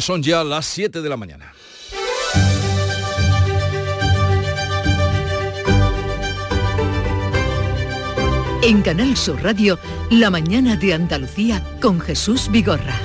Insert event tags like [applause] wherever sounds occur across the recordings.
Son ya las 7 de la mañana. En Canal Sur Radio, La mañana de Andalucía con Jesús Vigorra.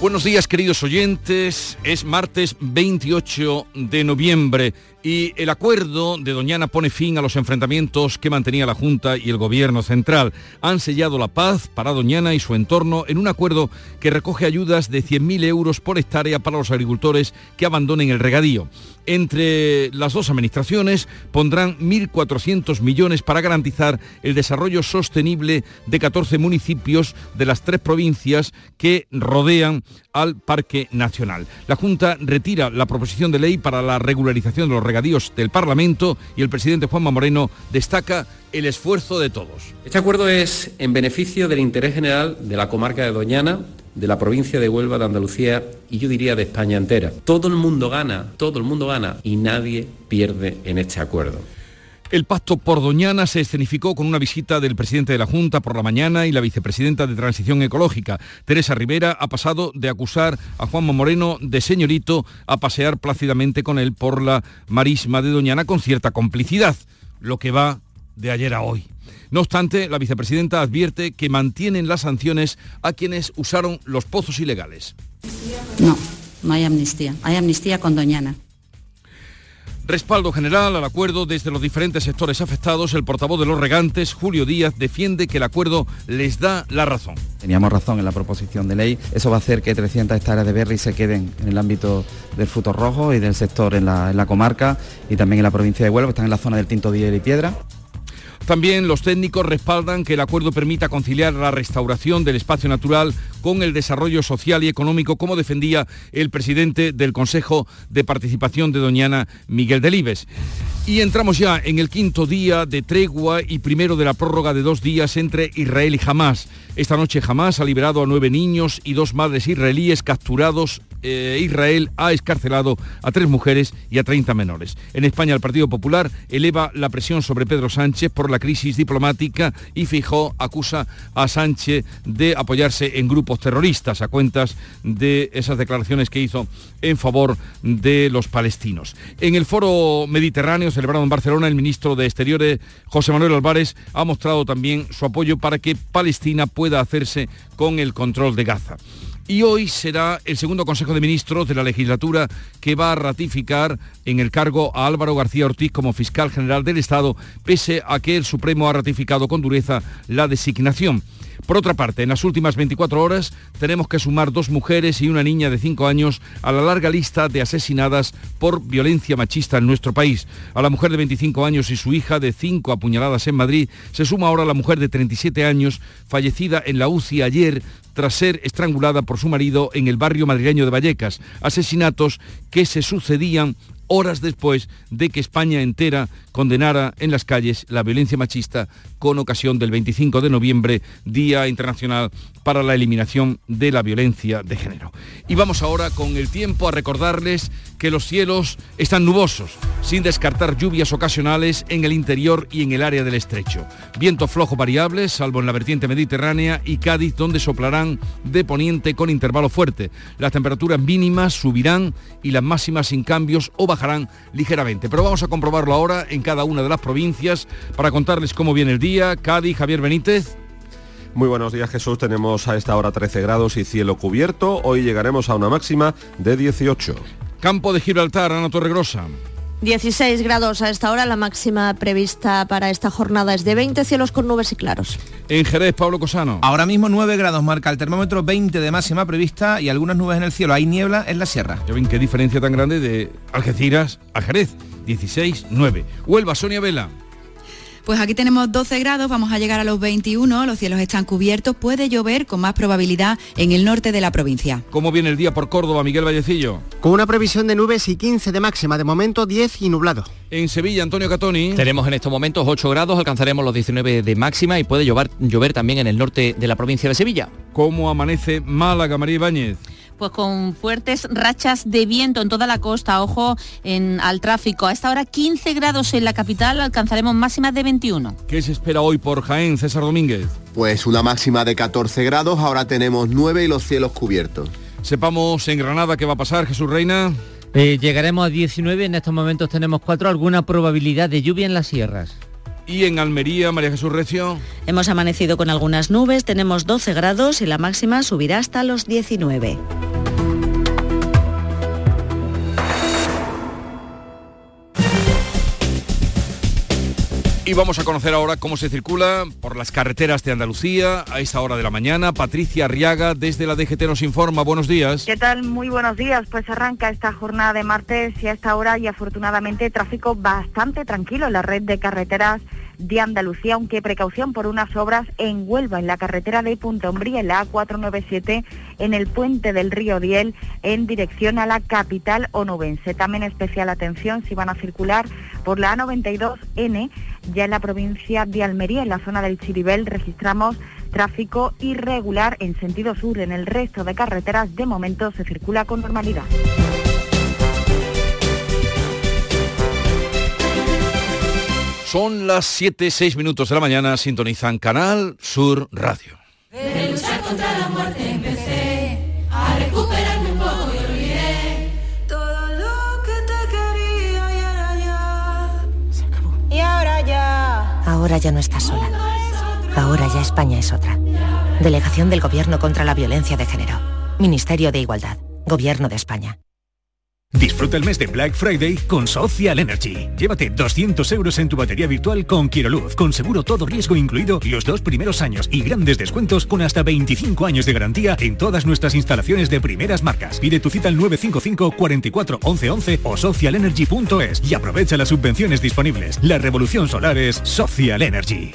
Buenos días queridos oyentes, es martes 28 de noviembre y el acuerdo de Doñana pone fin a los enfrentamientos que mantenía la Junta y el Gobierno central. Han sellado la paz para Doñana y su entorno en un acuerdo que recoge ayudas de 100.000 euros por hectárea para los agricultores que abandonen el regadío. Entre las dos administraciones pondrán 1.400 millones para garantizar el desarrollo sostenible de 14 municipios de las tres provincias que rodean al Parque Nacional. La Junta retira la proposición de ley para la regularización de los regadíos del Parlamento y el presidente Juanma Moreno destaca el esfuerzo de todos. Este acuerdo es en beneficio del interés general de la comarca de Doñana, de la provincia de Huelva, de Andalucía y yo diría de España entera. Todo el mundo gana, todo el mundo gana y nadie pierde en este acuerdo. El pacto por Doñana se escenificó con una visita del presidente de la Junta por la mañana y la vicepresidenta de Transición Ecológica. Teresa Rivera ha pasado de acusar a Juanma Moreno de señorito a pasear plácidamente con él por la marisma de Doñana con cierta complicidad, lo que va de ayer a hoy. No obstante, la vicepresidenta advierte que mantienen las sanciones a quienes usaron los pozos ilegales. No, no hay amnistía. Hay amnistía con Doñana. Respaldo general al acuerdo desde los diferentes sectores afectados. El portavoz de los regantes, Julio Díaz, defiende que el acuerdo les da la razón. Teníamos razón en la proposición de ley. Eso va a hacer que 300 hectáreas de berry se queden en el ámbito del fruto rojo y del sector en la, comarca y también en la provincia de Huelva, están en la zona del Tinto Díaz y Piedra. También los técnicos respaldan que el acuerdo permita conciliar la restauración del espacio natural con el desarrollo social y económico, como defendía el presidente del Consejo de Participación de Doñana, Miguel Delibes. Y entramos ya en el quinto día de tregua y primero de la prórroga de dos días entre Israel y Hamas. Esta noche Hamas ha liberado a nueve niños y dos madres israelíes capturados. Eh, Israel ha escarcelado a tres mujeres y a 30 menores. En España el Partido Popular eleva la presión sobre Pedro Sánchez por la crisis diplomática y Fijó acusa a Sánchez de apoyarse en grupos terroristas a cuentas de esas declaraciones que hizo en favor de los palestinos. En el foro mediterráneo celebrado en Barcelona, el ministro de Exteriores, José Manuel Álvarez, ha mostrado también su apoyo para que Palestina pueda hacerse con el control de Gaza. Y hoy será el segundo Consejo de Ministros de la legislatura que va a ratificar en el cargo a Álvaro García Ortiz como fiscal general del Estado, pese a que el Supremo ha ratificado con dureza la designación. Por otra parte, en las últimas 24 horas tenemos que sumar dos mujeres y una niña de 5 años a la larga lista de asesinadas por violencia machista en nuestro país. A la mujer de 25 años y su hija de 5 apuñaladas en Madrid se suma ahora la mujer de 37 años fallecida en la UCI ayer tras ser estrangulada por su marido en el barrio madrileño de Vallecas. Asesinatos que se sucedían horas después de que España entera condenara en las calles la violencia machista con ocasión del 25 de noviembre, Día Internacional para la Eliminación de la Violencia de Género. Y vamos ahora con el tiempo a recordarles que los cielos están nubosos, sin descartar lluvias ocasionales en el interior y en el área del estrecho. Viento flojo variable, salvo en la vertiente mediterránea y Cádiz, donde soplarán de poniente con intervalo fuerte. Las temperaturas mínimas subirán y las máximas sin cambios o bajarán ligeramente. Pero vamos a comprobarlo ahora en cada una de las provincias para contarles cómo viene el día. Cádiz, Javier Benítez. Muy buenos días Jesús, tenemos a esta hora 13 grados y cielo cubierto, hoy llegaremos a una máxima de 18. Campo de Gibraltar, Ana Torregrosa. 16 grados a esta hora, la máxima prevista para esta jornada es de 20 cielos con nubes y claros. En Jerez, Pablo Cosano. Ahora mismo 9 grados marca el termómetro, 20 de máxima prevista y algunas nubes en el cielo. Hay niebla en la sierra. Ya ven qué diferencia tan grande de Algeciras a Jerez. 16, 9. Huelva, Sonia Vela. Pues aquí tenemos 12 grados, vamos a llegar a los 21, los cielos están cubiertos, puede llover con más probabilidad en el norte de la provincia. ¿Cómo viene el día por Córdoba, Miguel Vallecillo? Con una previsión de nubes y 15 de máxima, de momento 10 y nublado. En Sevilla, Antonio Catoni. Tenemos en estos momentos 8 grados, alcanzaremos los 19 de máxima y puede llover, llover también en el norte de la provincia de Sevilla. ¿Cómo amanece Málaga, María Ibáñez? Pues con fuertes rachas de viento en toda la costa, ojo en, al tráfico. A esta hora 15 grados en la capital, alcanzaremos máximas de 21. ¿Qué se espera hoy por Jaén, César Domínguez? Pues una máxima de 14 grados, ahora tenemos 9 y los cielos cubiertos. Sepamos en Granada qué va a pasar, Jesús Reina. Eh, llegaremos a 19, en estos momentos tenemos 4, alguna probabilidad de lluvia en las sierras. Y en Almería, María Jesús Recio. Hemos amanecido con algunas nubes, tenemos 12 grados y la máxima subirá hasta los 19. Y vamos a conocer ahora cómo se circula por las carreteras de Andalucía a esta hora de la mañana. Patricia Arriaga desde la DGT nos informa. Buenos días. ¿Qué tal? Muy buenos días. Pues arranca esta jornada de martes y a esta hora y afortunadamente tráfico bastante tranquilo en la red de carreteras de Andalucía, aunque precaución por unas obras en Huelva, en la carretera de Punta Umbría, en la A497, en el puente del río Diel, en dirección a la capital onubense. También especial atención si van a circular por la A92N, ya en la provincia de Almería, en la zona del Chiribel, registramos tráfico irregular en sentido sur. En el resto de carreteras, de momento, se circula con normalidad. Son las 7, 6 minutos de la mañana, sintonizan Canal Sur Radio. De luchar contra la muerte empecé a recuperarme un poco y olvidé todo lo que te quería y ahora ya se acabó. Y ahora ya. Ahora ya no estás sola. Ahora ya España es otra. Delegación del Gobierno contra la Violencia de Género. Ministerio de Igualdad. Gobierno de España. Disfruta el mes de Black Friday con Social Energy. Llévate 200 euros en tu batería virtual con Quiroluz, con seguro todo riesgo incluido los dos primeros años y grandes descuentos con hasta 25 años de garantía en todas nuestras instalaciones de primeras marcas. Pide tu cita al 955 44 11 11 o socialenergy.es y aprovecha las subvenciones disponibles. La revolución solar es Social Energy.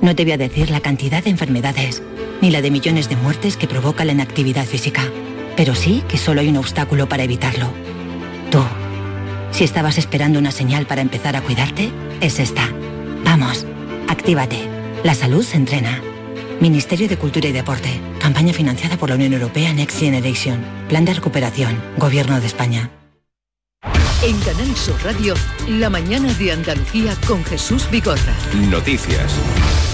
No te voy a decir la cantidad de enfermedades ni la de millones de muertes que provoca la inactividad física. Pero sí que solo hay un obstáculo para evitarlo. Tú. Si estabas esperando una señal para empezar a cuidarte, es esta. Vamos, actívate. La salud se entrena. Ministerio de Cultura y Deporte. Campaña financiada por la Unión Europea Next Generation. Plan de recuperación. Gobierno de España. En Canal Sur Radio, la mañana de Andalucía con Jesús Bigorra. Noticias.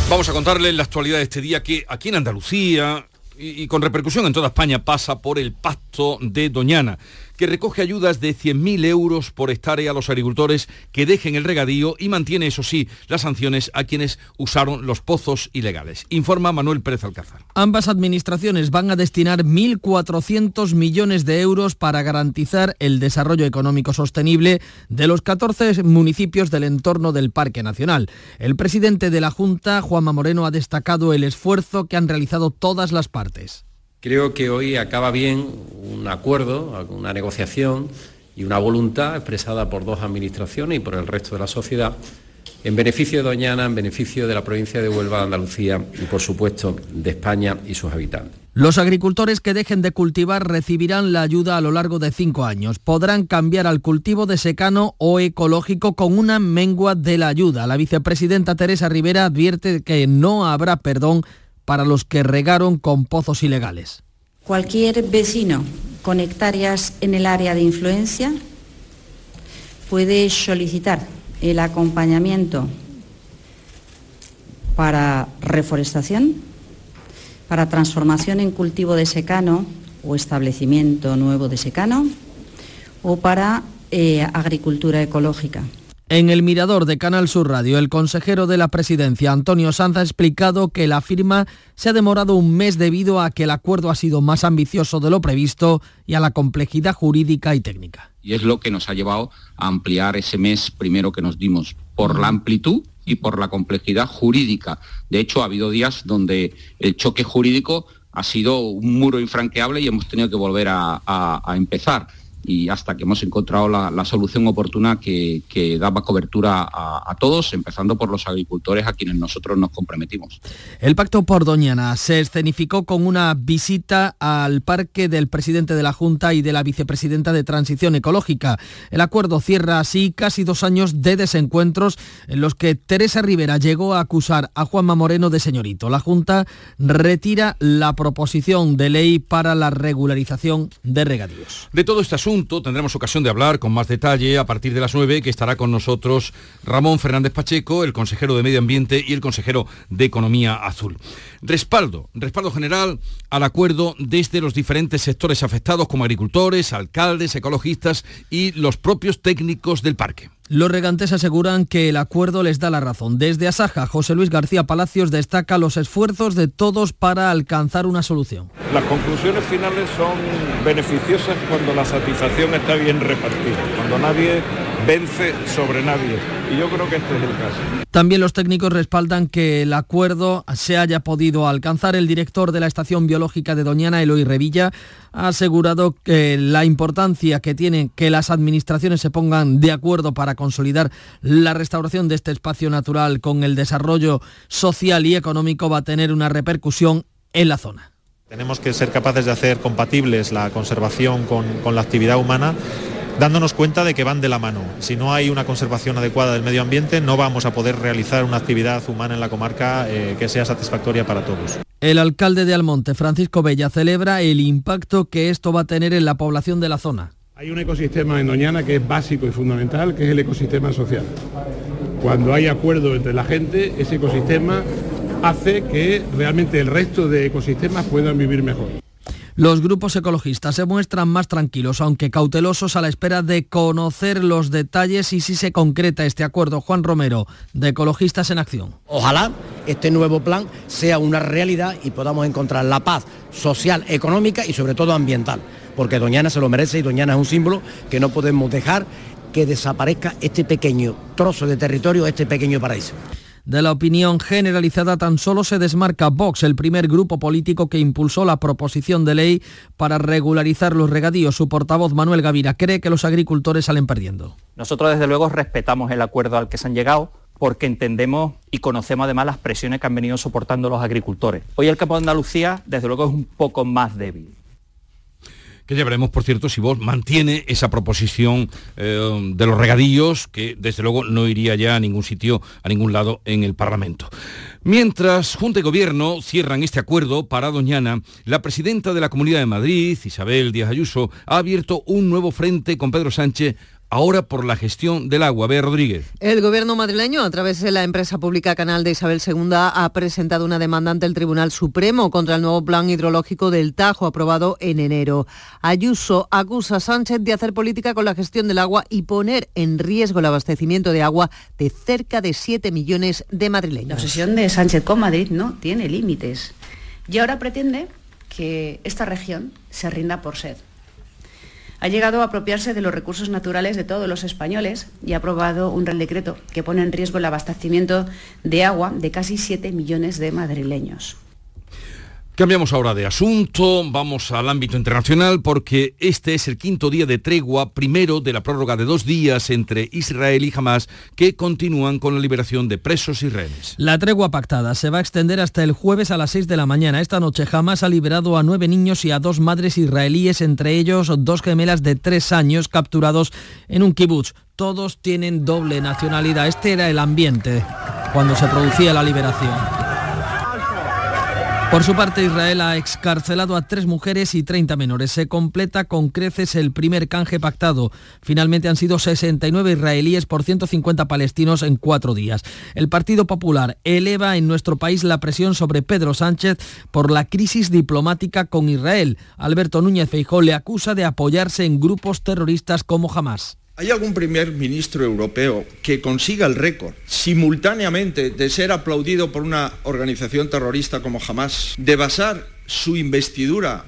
Vamos a contarles la actualidad de este día que aquí en Andalucía y, y con repercusión en toda España pasa por el pacto de Doñana que recoge ayudas de 100.000 euros por hectárea a los agricultores que dejen el regadío y mantiene, eso sí, las sanciones a quienes usaron los pozos ilegales. Informa Manuel Pérez Alcázar. Ambas administraciones van a destinar 1.400 millones de euros para garantizar el desarrollo económico sostenible de los 14 municipios del entorno del Parque Nacional. El presidente de la Junta, Juanma Moreno, ha destacado el esfuerzo que han realizado todas las partes. Creo que hoy acaba bien un acuerdo, una negociación y una voluntad expresada por dos administraciones y por el resto de la sociedad en beneficio de Doñana, en beneficio de la provincia de Huelva, de Andalucía y por supuesto de España y sus habitantes. Los agricultores que dejen de cultivar recibirán la ayuda a lo largo de cinco años. Podrán cambiar al cultivo de secano o ecológico con una mengua de la ayuda. La vicepresidenta Teresa Rivera advierte que no habrá perdón para los que regaron con pozos ilegales. Cualquier vecino con hectáreas en el área de influencia puede solicitar el acompañamiento para reforestación, para transformación en cultivo de secano o establecimiento nuevo de secano o para eh, agricultura ecológica. En el mirador de Canal Sur Radio, el consejero de la presidencia, Antonio Sanz, ha explicado que la firma se ha demorado un mes debido a que el acuerdo ha sido más ambicioso de lo previsto y a la complejidad jurídica y técnica. Y es lo que nos ha llevado a ampliar ese mes primero que nos dimos, por la amplitud y por la complejidad jurídica. De hecho, ha habido días donde el choque jurídico ha sido un muro infranqueable y hemos tenido que volver a, a, a empezar y hasta que hemos encontrado la, la solución oportuna que, que daba cobertura a, a todos, empezando por los agricultores a quienes nosotros nos comprometimos. El pacto por Doñana se escenificó con una visita al parque del presidente de la Junta y de la vicepresidenta de Transición Ecológica. El acuerdo cierra así casi dos años de desencuentros en los que Teresa Rivera llegó a acusar a Juanma Moreno de señorito. La Junta retira la proposición de ley para la regularización de regadíos. De todo este asunto tendremos ocasión de hablar con más detalle a partir de las 9 que estará con nosotros Ramón Fernández Pacheco, el consejero de Medio Ambiente y el consejero de Economía Azul. Respaldo, respaldo general al acuerdo desde los diferentes sectores afectados como agricultores, alcaldes, ecologistas y los propios técnicos del parque. Los regantes aseguran que el acuerdo les da la razón. Desde Asaja, José Luis García Palacios destaca los esfuerzos de todos para alcanzar una solución. Las conclusiones finales son beneficiosas cuando la satisfacción está bien repartida, cuando nadie vence sobre nadie. Y yo creo que este es el caso. También los técnicos respaldan que el acuerdo se haya podido alcanzar. El director de la Estación Biológica de Doñana, Eloy Revilla, ha asegurado que la importancia que tiene que las administraciones se pongan de acuerdo para consolidar la restauración de este espacio natural con el desarrollo social y económico va a tener una repercusión en la zona. Tenemos que ser capaces de hacer compatibles la conservación con, con la actividad humana dándonos cuenta de que van de la mano. Si no hay una conservación adecuada del medio ambiente, no vamos a poder realizar una actividad humana en la comarca eh, que sea satisfactoria para todos. El alcalde de Almonte, Francisco Bella, celebra el impacto que esto va a tener en la población de la zona. Hay un ecosistema en Doñana que es básico y fundamental, que es el ecosistema social. Cuando hay acuerdo entre la gente, ese ecosistema hace que realmente el resto de ecosistemas puedan vivir mejor. Los grupos ecologistas se muestran más tranquilos, aunque cautelosos a la espera de conocer los detalles y si se concreta este acuerdo. Juan Romero, de Ecologistas en Acción. Ojalá este nuevo plan sea una realidad y podamos encontrar la paz social, económica y sobre todo ambiental, porque Doñana se lo merece y Doñana es un símbolo que no podemos dejar que desaparezca este pequeño trozo de territorio, este pequeño paraíso. De la opinión generalizada tan solo se desmarca Vox, el primer grupo político que impulsó la proposición de ley para regularizar los regadíos. Su portavoz Manuel Gavira cree que los agricultores salen perdiendo. Nosotros desde luego respetamos el acuerdo al que se han llegado porque entendemos y conocemos además las presiones que han venido soportando los agricultores. Hoy el campo de Andalucía desde luego es un poco más débil que ya veremos, por cierto, si vos mantiene esa proposición eh, de los regadillos, que desde luego no iría ya a ningún sitio, a ningún lado en el Parlamento. Mientras Junta y Gobierno cierran este acuerdo para Doñana, la presidenta de la Comunidad de Madrid, Isabel Díaz Ayuso, ha abierto un nuevo frente con Pedro Sánchez ahora por la gestión del agua. Bea Rodríguez. El gobierno madrileño, a través de la empresa pública Canal de Isabel II, ha presentado una demanda ante el Tribunal Supremo contra el nuevo plan hidrológico del Tajo aprobado en enero. Ayuso acusa a Sánchez de hacer política con la gestión del agua y poner en riesgo el abastecimiento de agua de cerca de 7 millones de madrileños. La obsesión de Sánchez con Madrid no tiene límites y ahora pretende que esta región se rinda por sed ha llegado a apropiarse de los recursos naturales de todos los españoles y ha aprobado un real decreto que pone en riesgo el abastecimiento de agua de casi 7 millones de madrileños. Cambiamos ahora de asunto, vamos al ámbito internacional porque este es el quinto día de tregua, primero de la prórroga de dos días entre Israel y Hamas, que continúan con la liberación de presos israelíes. La tregua pactada se va a extender hasta el jueves a las 6 de la mañana. Esta noche Hamas ha liberado a nueve niños y a dos madres israelíes, entre ellos dos gemelas de tres años capturados en un kibutz. Todos tienen doble nacionalidad. Este era el ambiente cuando se producía la liberación. Por su parte, Israel ha excarcelado a tres mujeres y 30 menores. Se completa con creces el primer canje pactado. Finalmente han sido 69 israelíes por 150 palestinos en cuatro días. El Partido Popular eleva en nuestro país la presión sobre Pedro Sánchez por la crisis diplomática con Israel. Alberto Núñez Feijó le acusa de apoyarse en grupos terroristas como Hamas. ¿Hay algún primer ministro europeo que consiga el récord simultáneamente de ser aplaudido por una organización terrorista como Hamas, de basar su investidura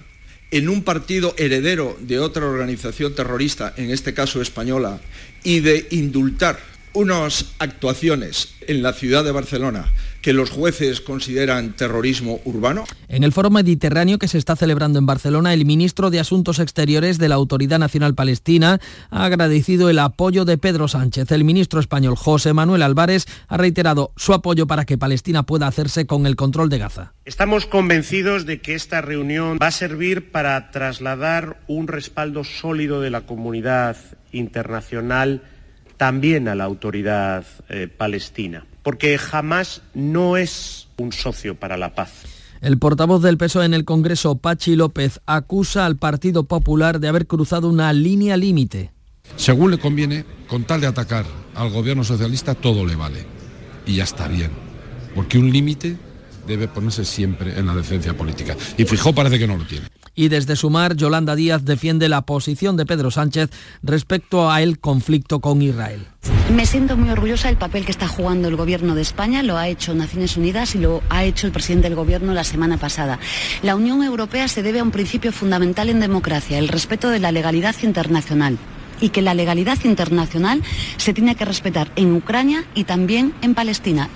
en un partido heredero de otra organización terrorista, en este caso española, y de indultar unas actuaciones en la ciudad de Barcelona que los jueces consideran terrorismo urbano? En el foro mediterráneo que se está celebrando en Barcelona, el ministro de Asuntos Exteriores de la Autoridad Nacional Palestina ha agradecido el apoyo de Pedro Sánchez. El ministro español José Manuel Álvarez ha reiterado su apoyo para que Palestina pueda hacerse con el control de Gaza. Estamos convencidos de que esta reunión va a servir para trasladar un respaldo sólido de la comunidad internacional también a la autoridad eh, palestina, porque jamás no es un socio para la paz. El portavoz del PSOE en el Congreso, Pachi López, acusa al Partido Popular de haber cruzado una línea límite. Según le conviene, con tal de atacar al gobierno socialista, todo le vale. Y ya está bien. Porque un límite debe ponerse siempre en la decencia política. Y Fijó parece que no lo tiene. Y desde Sumar, Yolanda Díaz defiende la posición de Pedro Sánchez respecto a el conflicto con Israel. Me siento muy orgullosa del papel que está jugando el Gobierno de España, lo ha hecho Naciones Unidas y lo ha hecho el presidente del Gobierno la semana pasada. La Unión Europea se debe a un principio fundamental en democracia, el respeto de la legalidad internacional y que la legalidad internacional se tiene que respetar en Ucrania y también en Palestina.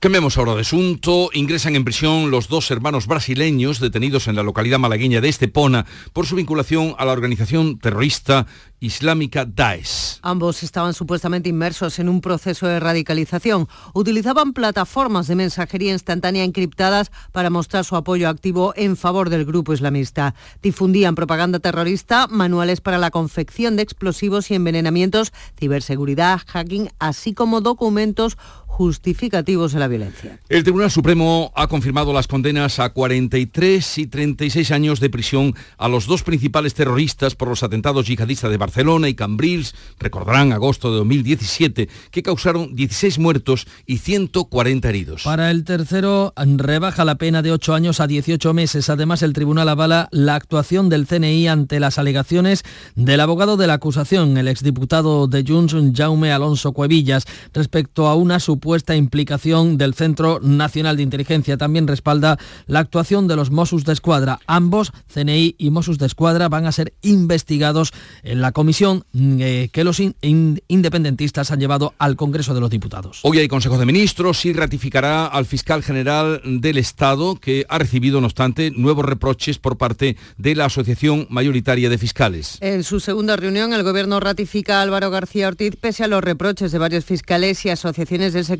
Cambiamos ahora de asunto. Ingresan en prisión los dos hermanos brasileños detenidos en la localidad malagueña de Estepona por su vinculación a la organización terrorista islámica Daesh. Ambos estaban supuestamente inmersos en un proceso de radicalización. Utilizaban plataformas de mensajería instantánea encriptadas para mostrar su apoyo activo en favor del grupo islamista. Difundían propaganda terrorista, manuales para la confección de explosivos y envenenamientos, ciberseguridad, hacking, así como documentos justificativos de la violencia. El Tribunal Supremo ha confirmado las condenas a 43 y 36 años de prisión a los dos principales terroristas por los atentados yihadistas de Barcelona y Cambrils, recordarán agosto de 2017, que causaron 16 muertos y 140 heridos. Para el tercero, rebaja la pena de 8 años a 18 meses. Además, el tribunal avala la actuación del CNI ante las alegaciones del abogado de la acusación, el exdiputado de Junts, Jaume Alonso Cuevillas, respecto a una supuesta implicación del Centro Nacional de Inteligencia. También respalda la actuación de los Mossos de Escuadra. Ambos, CNI y Mossos de Escuadra, van a ser investigados en la comisión eh, que los in- in- independentistas han llevado al Congreso de los Diputados. Hoy hay Consejo de Ministros y ratificará al fiscal general del Estado, que ha recibido, no obstante, nuevos reproches por parte de la Asociación Mayoritaria de Fiscales. En su segunda reunión, el Gobierno ratifica a Álvaro García Ortiz pese a los reproches de varios fiscales y asociaciones del sector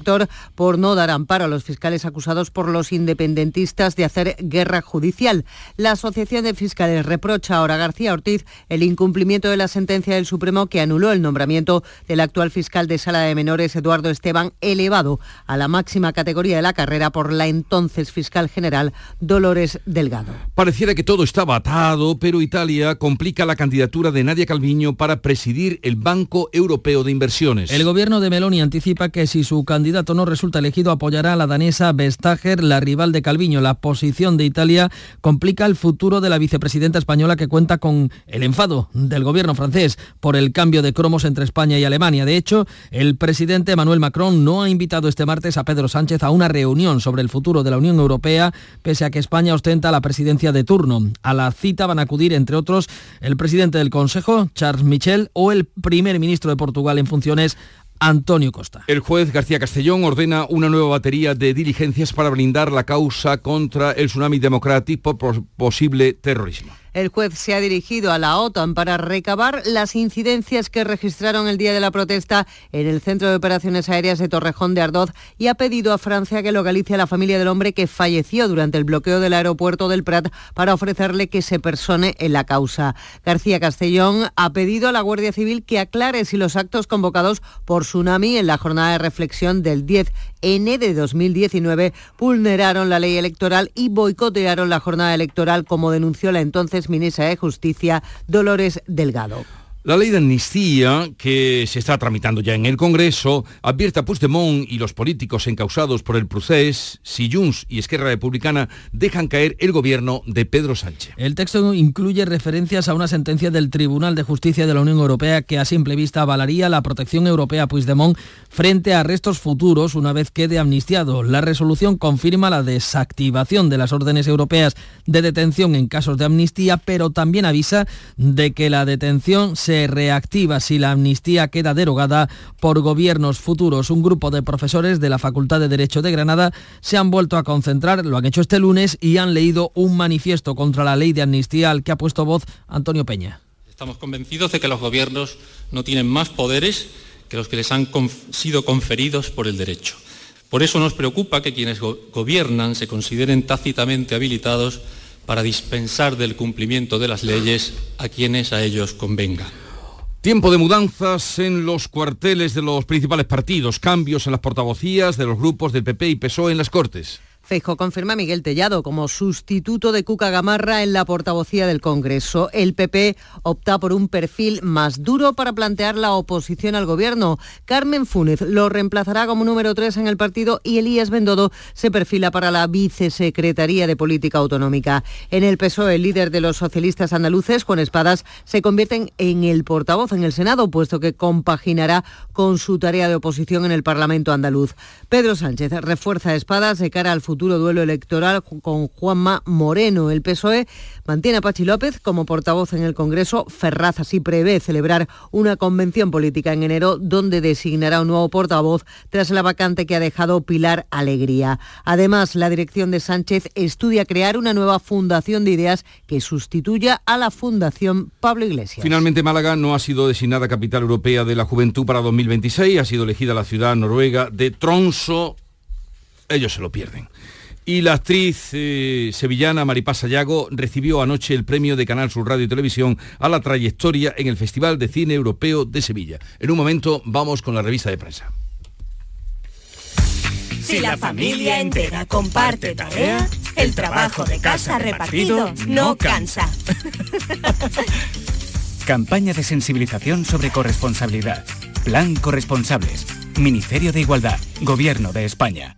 por no dar amparo a los fiscales acusados por los independentistas de hacer guerra judicial. La Asociación de Fiscales reprocha ahora a García Ortiz el incumplimiento de la sentencia del Supremo que anuló el nombramiento del actual fiscal de Sala de Menores, Eduardo Esteban, elevado a la máxima categoría de la carrera por la entonces fiscal general Dolores Delgado. Pareciera que todo estaba atado, pero Italia complica la candidatura de Nadia Calviño para presidir el Banco Europeo de Inversiones. El gobierno de Meloni anticipa que si su candidato no resulta elegido apoyará a la danesa Vestager, la rival de Calviño. La posición de Italia complica el futuro de la vicepresidenta española que cuenta con el enfado del gobierno francés por el cambio de cromos entre España y Alemania. De hecho, el presidente Emmanuel Macron no ha invitado este martes a Pedro Sánchez a una reunión sobre el futuro de la Unión Europea, pese a que España ostenta la presidencia de turno. A la cita van a acudir, entre otros, el presidente del Consejo, Charles Michel, o el primer ministro de Portugal en funciones, Antonio Costa. El juez García Castellón ordena una nueva batería de diligencias para blindar la causa contra el Tsunami Democratic por pos- posible terrorismo. El juez se ha dirigido a la OTAN para recabar las incidencias que registraron el día de la protesta en el Centro de Operaciones Aéreas de Torrejón de Ardoz y ha pedido a Francia que localice a la familia del hombre que falleció durante el bloqueo del aeropuerto del Prat para ofrecerle que se persone en la causa. García Castellón ha pedido a la Guardia Civil que aclare si los actos convocados por Tsunami en la jornada de reflexión del 10N de 2019 vulneraron la ley electoral y boicotearon la jornada electoral como denunció la entonces ministra de Justicia Dolores Delgado. La ley de amnistía, que se está tramitando ya en el Congreso, advierte a Puigdemont y los políticos encausados por el procés si Junts y Esquerra Republicana dejan caer el gobierno de Pedro Sánchez. El texto incluye referencias a una sentencia del Tribunal de Justicia de la Unión Europea que a simple vista avalaría la protección europea a Puigdemont frente a arrestos futuros una vez quede amnistiado. La resolución confirma la desactivación de las órdenes europeas de detención en casos de amnistía, pero también avisa de que la detención se se reactiva si la amnistía queda derogada por gobiernos futuros. Un grupo de profesores de la Facultad de Derecho de Granada se han vuelto a concentrar, lo han hecho este lunes y han leído un manifiesto contra la ley de amnistía al que ha puesto voz Antonio Peña. Estamos convencidos de que los gobiernos no tienen más poderes que los que les han sido conferidos por el derecho. Por eso nos preocupa que quienes gobiernan se consideren tácitamente habilitados para dispensar del cumplimiento de las leyes a quienes a ellos convenga. Tiempo de mudanzas en los cuarteles de los principales partidos, cambios en las portavocías de los grupos del PP y PSOE en las Cortes. Feijo confirma a Miguel Tellado como sustituto de Cuca Gamarra en la portavocía del Congreso. El PP opta por un perfil más duro para plantear la oposición al gobierno. Carmen Fúnez lo reemplazará como número 3 en el partido y Elías Bendodo se perfila para la vicesecretaría de Política Autonómica. En el PSOE, el líder de los socialistas andaluces, Juan Espadas, se convierte en el portavoz en el Senado, puesto que compaginará con su tarea de oposición en el Parlamento andaluz. Pedro Sánchez refuerza Espadas de cara al futuro futuro duelo electoral con Juanma Moreno. El PSOE mantiene a Pachi López como portavoz en el Congreso. Ferraz así prevé celebrar una convención política en enero donde designará un nuevo portavoz tras la vacante que ha dejado Pilar Alegría. Además, la dirección de Sánchez estudia crear una nueva fundación de ideas que sustituya a la Fundación Pablo Iglesias. Finalmente, Málaga no ha sido designada capital europea de la juventud para 2026. Ha sido elegida la ciudad noruega de Tronso ellos se lo pierden. Y la actriz eh, sevillana Maripaz Sayago recibió anoche el premio de Canal Sur Radio y Televisión a la trayectoria en el Festival de Cine Europeo de Sevilla. En un momento vamos con la revista de prensa. Si la familia entera comparte tarea, el trabajo de casa repartido no cansa. [laughs] Campaña de sensibilización sobre corresponsabilidad. Plan Corresponsables. Ministerio de Igualdad. Gobierno de España.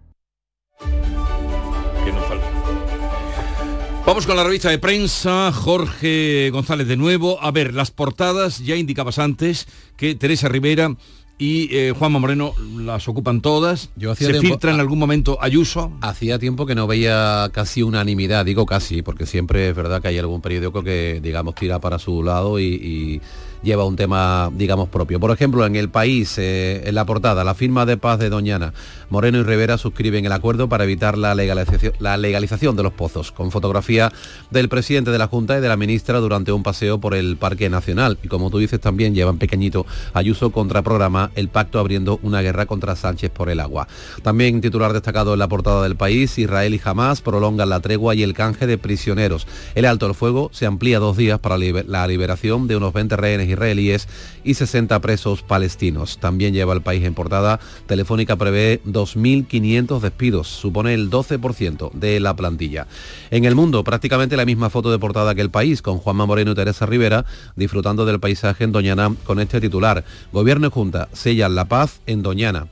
Vamos con la revista de prensa, Jorge González de nuevo. A ver, las portadas, ya indicabas antes que Teresa Rivera y eh, Juanma Moreno las ocupan todas. Yo hacía ¿Se filtra en algún momento Ayuso? Hacía tiempo que no veía casi unanimidad, digo casi, porque siempre es verdad que hay algún periódico que, digamos, tira para su lado y lleva un tema, digamos, propio. Por ejemplo, en el país, eh, en la portada, la firma de paz de Doñana, Moreno y Rivera suscriben el acuerdo para evitar la legalización, la legalización de los pozos, con fotografía del presidente de la Junta y de la ministra durante un paseo por el Parque Nacional. Y como tú dices, también llevan pequeñito Ayuso contra programa el pacto abriendo una guerra contra Sánchez por el agua. También titular destacado en la portada del país, Israel y Hamas prolongan la tregua y el canje de prisioneros. El alto el fuego se amplía dos días para la liberación de unos 20 rehenes israelíes y 60 presos palestinos. También lleva el país en portada. Telefónica prevé 2.500 despidos, supone el 12% de la plantilla. En el mundo, prácticamente la misma foto de portada que el país, con Juanma Moreno y Teresa Rivera disfrutando del paisaje en Doñana con este titular. Gobierno y Junta sellan la paz en Doñana.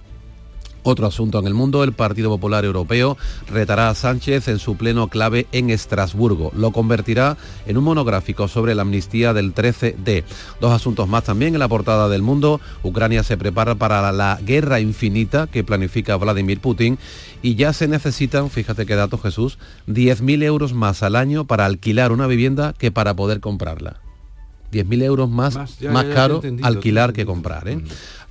Otro asunto en el mundo, el Partido Popular Europeo retará a Sánchez en su pleno clave en Estrasburgo. Lo convertirá en un monográfico sobre la amnistía del 13D. Dos asuntos más también en la portada del mundo. Ucrania se prepara para la guerra infinita que planifica Vladimir Putin y ya se necesitan, fíjate qué dato Jesús, 10.000 euros más al año para alquilar una vivienda que para poder comprarla. 10.000 euros más, más, caro alquilar que comprar. ¿eh?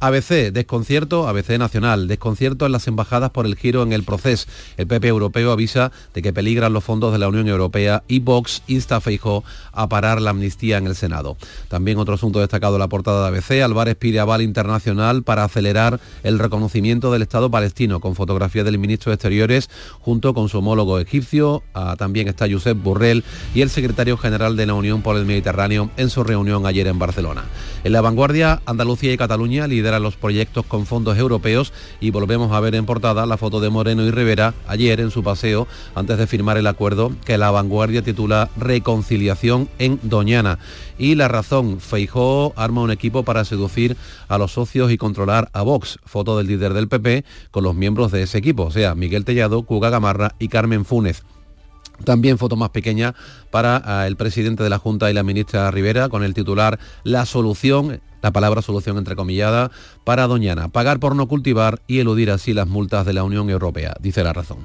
ABC, desconcierto, ABC Nacional, desconcierto en las embajadas por el giro en el proceso. El PP europeo avisa de que peligran los fondos de la Unión Europea y Vox insta a Feijó a parar la amnistía en el Senado. También otro asunto destacado en la portada de ABC, Álvarez pide aval internacional para acelerar el reconocimiento del Estado palestino, con fotografía del ministro de Exteriores junto con su homólogo egipcio. Ah, también está Josep Burrell y el secretario general de la Unión por el Mediterráneo en su reunión ayer en Barcelona. En la vanguardia, Andalucía y Cataluña lideran lidera los proyectos con fondos europeos y volvemos a ver en portada la foto de Moreno y Rivera ayer en su paseo antes de firmar el acuerdo que la vanguardia titula Reconciliación en Doñana. Y la razón, Feijó arma un equipo para seducir a los socios y controlar a Vox. Foto del líder del PP con los miembros de ese equipo, o sea, Miguel Tellado, Cuga Gamarra y Carmen Funes. También foto más pequeña para ah, el presidente de la Junta y la ministra Rivera con el titular La solución, la palabra solución entrecomillada, para Doñana. Pagar por no cultivar y eludir así las multas de la Unión Europea, dice la razón.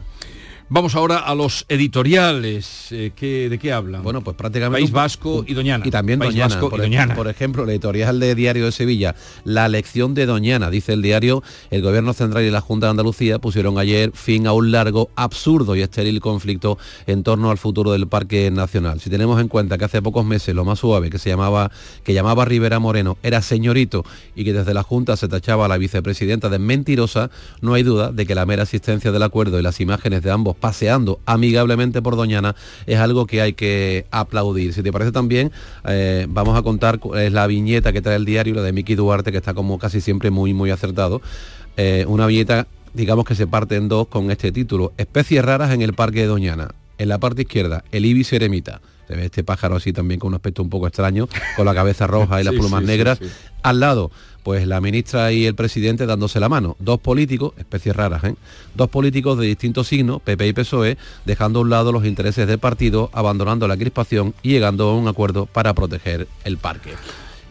Vamos ahora a los editoriales. Eh, ¿De qué hablan? Bueno, pues prácticamente... País Vasco y Doñana. Y también País Doñana. Vasco por, y Doñana. por ejemplo, el editorial de Diario de Sevilla, la lección de Doñana, dice el diario, el Gobierno Central y la Junta de Andalucía pusieron ayer fin a un largo, absurdo y estéril conflicto en torno al futuro del Parque Nacional. Si tenemos en cuenta que hace pocos meses lo más suave que se llamaba, que llamaba Rivera Moreno era señorito y que desde la Junta se tachaba a la vicepresidenta de mentirosa, no hay duda de que la mera existencia del acuerdo y las imágenes de ambos paseando amigablemente por Doñana es algo que hay que aplaudir. Si te parece también, eh, vamos a contar es la viñeta que trae el diario, la de Miki Duarte, que está como casi siempre muy, muy acertado. Eh, una viñeta, digamos que se parte en dos con este título. Especies raras en el Parque de Doñana. En la parte izquierda, el ibis eremita. Se ve este pájaro así también con un aspecto un poco extraño, con la cabeza roja y [laughs] las Sí, plumas sí, negras. sí. Al lado, pues la ministra y el presidente dándose la mano. Dos políticos, especies raras, ¿eh? Dos políticos de distintos signos, PP y PSOE, dejando a un lado los intereses del partido, abandonando la crispación y llegando a un acuerdo para proteger el parque.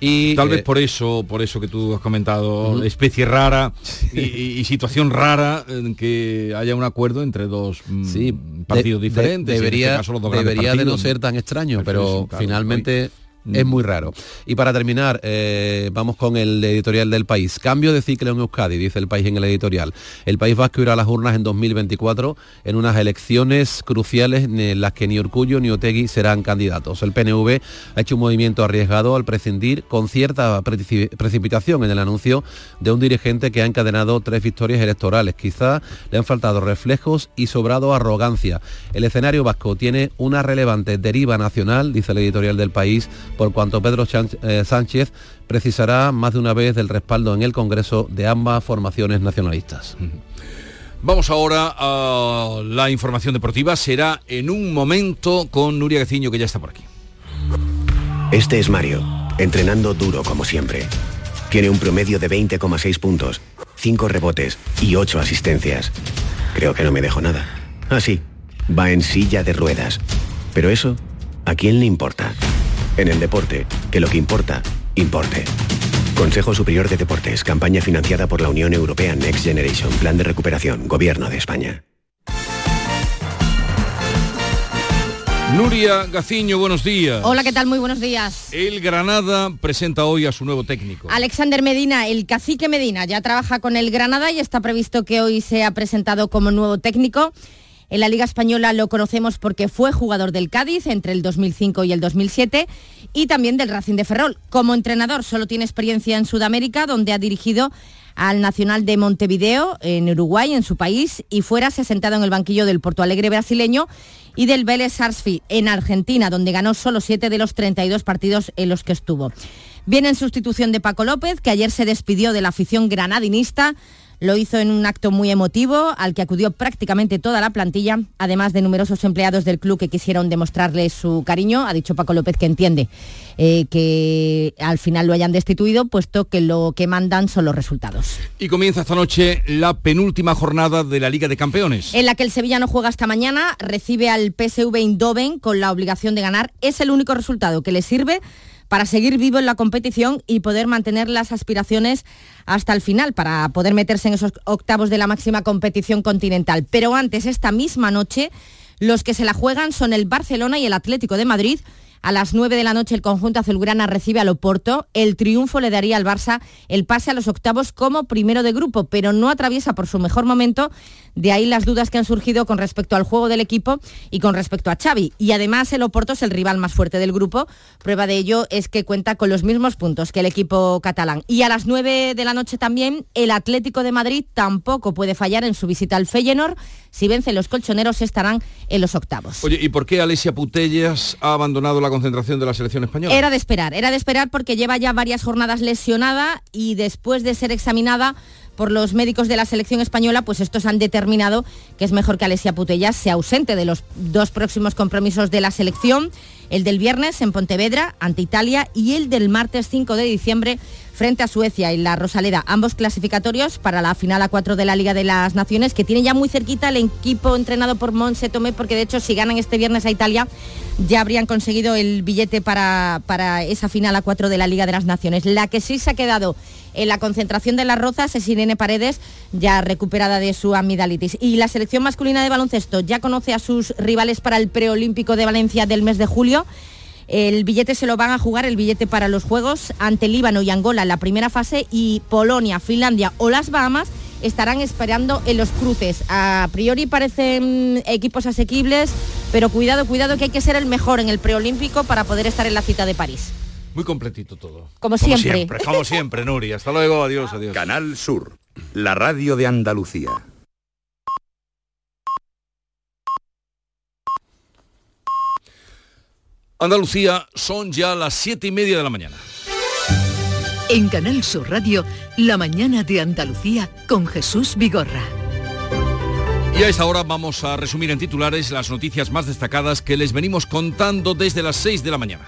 Y, Tal eh, vez por eso, por eso que tú has comentado, especie rara y, situación rara en que haya un acuerdo entre dos mm, partidos de- de- diferentes. en este debería caso debería de no ser tan extraño, pero claro, finalmente hoy- es muy raro. Y para terminar, eh, vamos con el editorial del país. Cambio de ciclo en Euskadi, dice el país en el editorial. El País Vasco irá a las urnas en 2024 en unas elecciones cruciales en las que ni Orcullo ni Otegui serán candidatos. El PNV ha hecho un movimiento arriesgado al prescindir con cierta preci- precipitación en el anuncio de un dirigente que ha encadenado tres victorias electorales. Quizá le han faltado reflejos y sobrado arrogancia. El escenario vasco tiene una relevante deriva nacional, dice el editorial del país, por cuanto Pedro eh, Sánchez precisará más de una vez del respaldo en el Congreso de ambas formaciones nacionalistas. Vamos ahora a la información deportiva. Será en un momento con Nuria Gaciño, que ya está por aquí. Este es Mario, entrenando duro como siempre. Tiene un promedio de 20,6 puntos, 5 rebotes y 8 asistencias. Creo que no me dejo nada. Ah, sí, va en silla de ruedas. Pero eso, ¿a quién le importa? En el deporte, que lo que importa, importe. Consejo Superior de Deportes, campaña financiada por la Unión Europea Next Generation, Plan de Recuperación, Gobierno de España. Nuria Gaciño, buenos días. Hola, ¿qué tal? Muy buenos días. El Granada presenta hoy a su nuevo técnico. Alexander Medina, el cacique Medina, ya trabaja con el Granada y está previsto que hoy sea presentado como nuevo técnico. En la Liga Española lo conocemos porque fue jugador del Cádiz entre el 2005 y el 2007 y también del Racing de Ferrol. Como entrenador solo tiene experiencia en Sudamérica, donde ha dirigido al Nacional de Montevideo en Uruguay, en su país, y fuera se ha sentado en el banquillo del Porto Alegre brasileño y del Vélez Sarsfield en Argentina, donde ganó solo 7 de los 32 partidos en los que estuvo. Viene en sustitución de Paco López, que ayer se despidió de la afición granadinista. Lo hizo en un acto muy emotivo al que acudió prácticamente toda la plantilla, además de numerosos empleados del club que quisieron demostrarle su cariño. Ha dicho Paco López que entiende eh, que al final lo hayan destituido, puesto que lo que mandan son los resultados. Y comienza esta noche la penúltima jornada de la Liga de Campeones. En la que el Sevilla no juega hasta mañana, recibe al PSV Eindhoven con la obligación de ganar. Es el único resultado que le sirve para seguir vivo en la competición y poder mantener las aspiraciones hasta el final, para poder meterse en esos octavos de la máxima competición continental. Pero antes, esta misma noche, los que se la juegan son el Barcelona y el Atlético de Madrid. A las 9 de la noche el conjunto azulgrana recibe al Oporto. El triunfo le daría al Barça el pase a los octavos como primero de grupo, pero no atraviesa por su mejor momento De ahí las dudas que han surgido con respecto al juego del equipo y con respecto a Xavi. Y además el Oporto es el rival más fuerte del grupo. Prueba de ello es que cuenta con los mismos puntos que el equipo catalán. Y a las 9 de la noche también el Atlético de Madrid tampoco puede fallar en su visita al Feyenoord. Si vencen los colchoneros estarán en los octavos. Oye, ¿y por qué Alesia Putellas ha abandonado la concentración de la selección española? Era de esperar, era de esperar porque lleva ya varias jornadas lesionada y después de ser examinada por los médicos de la selección española, pues estos han determinado que es mejor que Alesia Putellas sea ausente de los dos próximos compromisos de la selección, el del viernes en Pontevedra ante Italia y el del martes 5 de diciembre frente a Suecia y la Rosaleda, ambos clasificatorios para la final a 4 de la Liga de las Naciones, que tiene ya muy cerquita el equipo entrenado por Monse Tomé, porque de hecho si ganan este viernes a Italia ya habrían conseguido el billete para, para esa final a 4 de la Liga de las Naciones. La que sí se ha quedado en la concentración de las Rozas es Irene Paredes, ya recuperada de su amidalitis. Y la selección masculina de baloncesto ya conoce a sus rivales para el preolímpico de Valencia del mes de julio. El billete se lo van a jugar, el billete para los Juegos, ante Líbano y Angola en la primera fase y Polonia, Finlandia o las Bahamas estarán esperando en los cruces. A priori parecen equipos asequibles, pero cuidado, cuidado que hay que ser el mejor en el preolímpico para poder estar en la cita de París. Muy completito todo. Como siempre. siempre. Como siempre, Nuria. Hasta luego, adiós, [laughs] adiós. Canal Sur, la radio de Andalucía. Andalucía son ya las siete y media de la mañana. En Canal Sur Radio, la mañana de Andalucía con Jesús Vigorra. Y a esta hora vamos a resumir en titulares las noticias más destacadas que les venimos contando desde las 6 de la mañana.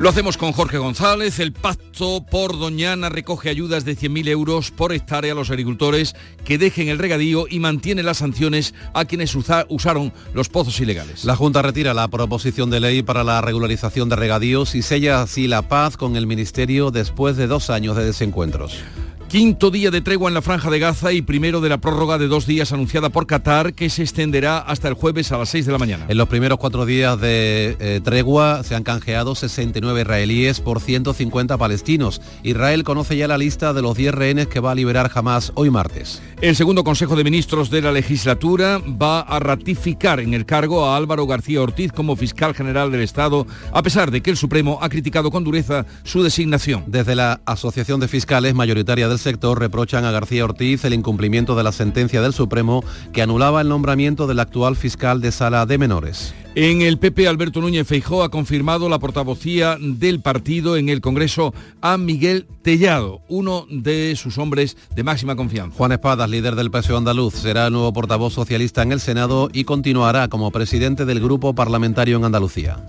Lo hacemos con Jorge González. El pacto por Doñana recoge ayudas de 100.000 euros por hectárea a los agricultores que dejen el regadío y mantiene las sanciones a quienes usaron los pozos ilegales. La Junta retira la proposición de ley para la regularización de regadíos y sella así la paz con el Ministerio después de dos años de desencuentros. Quinto día de tregua en la franja de Gaza y primero de la prórroga de dos días anunciada por Qatar que se extenderá hasta el jueves a las 6 de la mañana. En los primeros cuatro días de eh, tregua se han canjeado 69 israelíes por 150 palestinos. Israel conoce ya la lista de los 10 rehenes que va a liberar jamás hoy martes. El segundo Consejo de Ministros de la legislatura va a ratificar en el cargo a Álvaro García Ortiz como fiscal general del Estado, a pesar de que el Supremo ha criticado con dureza su designación. Desde la Asociación de Fiscales mayoritaria del sector reprochan a García Ortiz el incumplimiento de la sentencia del Supremo que anulaba el nombramiento del actual fiscal de sala de menores. En el PP, Alberto Núñez Feijó ha confirmado la portavocía del partido en el Congreso a Miguel Tellado, uno de sus hombres de máxima confianza. Juan Espadas, líder del PSOE andaluz, será el nuevo portavoz socialista en el Senado y continuará como presidente del grupo parlamentario en Andalucía.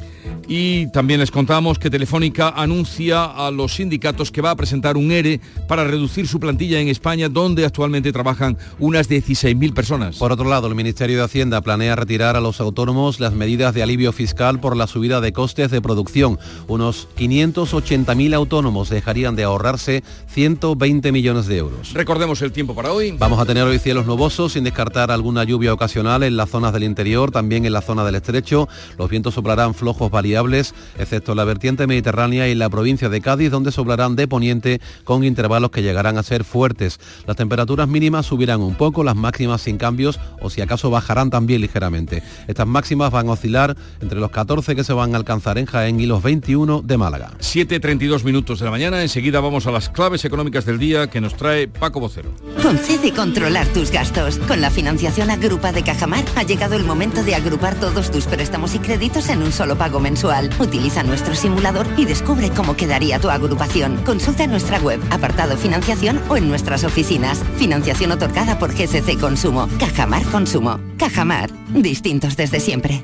Y también les contamos que Telefónica anuncia a los sindicatos que va a presentar un ERE para reducir su plantilla en España, donde actualmente trabajan unas 16.000 personas. Por otro lado, el Ministerio de Hacienda planea retirar a los autónomos las medidas de alivio fiscal por la subida de costes de producción. Unos 580.000 autónomos dejarían de ahorrarse 120 millones de euros. Recordemos el tiempo para hoy. Vamos a tener hoy cielos nubosos sin descartar alguna lluvia ocasional en las zonas del interior, también en la zona del estrecho. Los vientos soplarán flojos variables, excepto la vertiente mediterránea y la provincia de Cádiz, donde soplarán de poniente con intervalos que llegarán a ser fuertes. Las temperaturas mínimas subirán un poco, las máximas sin cambios o si acaso bajarán también ligeramente. Estas máximas van a oscilar entre los 14 que se van a alcanzar en Jaén y los 21 de Málaga. 7.32 minutos de la mañana, enseguida vamos a las claves económicas del día que nos trae Paco Vocero. Concede controlar tus gastos. Con la financiación Agrupa de Cajamar ha llegado el momento de agrupar todos tus préstamos y créditos en un solo pago mensual. Utiliza nuestro simulador y descubre cómo quedaría tu agrupación. Consulta nuestra web, apartado financiación o en nuestras oficinas. Financiación otorgada por GCC Consumo. Cajamar Consumo. Cajamar. Distintos desde siempre.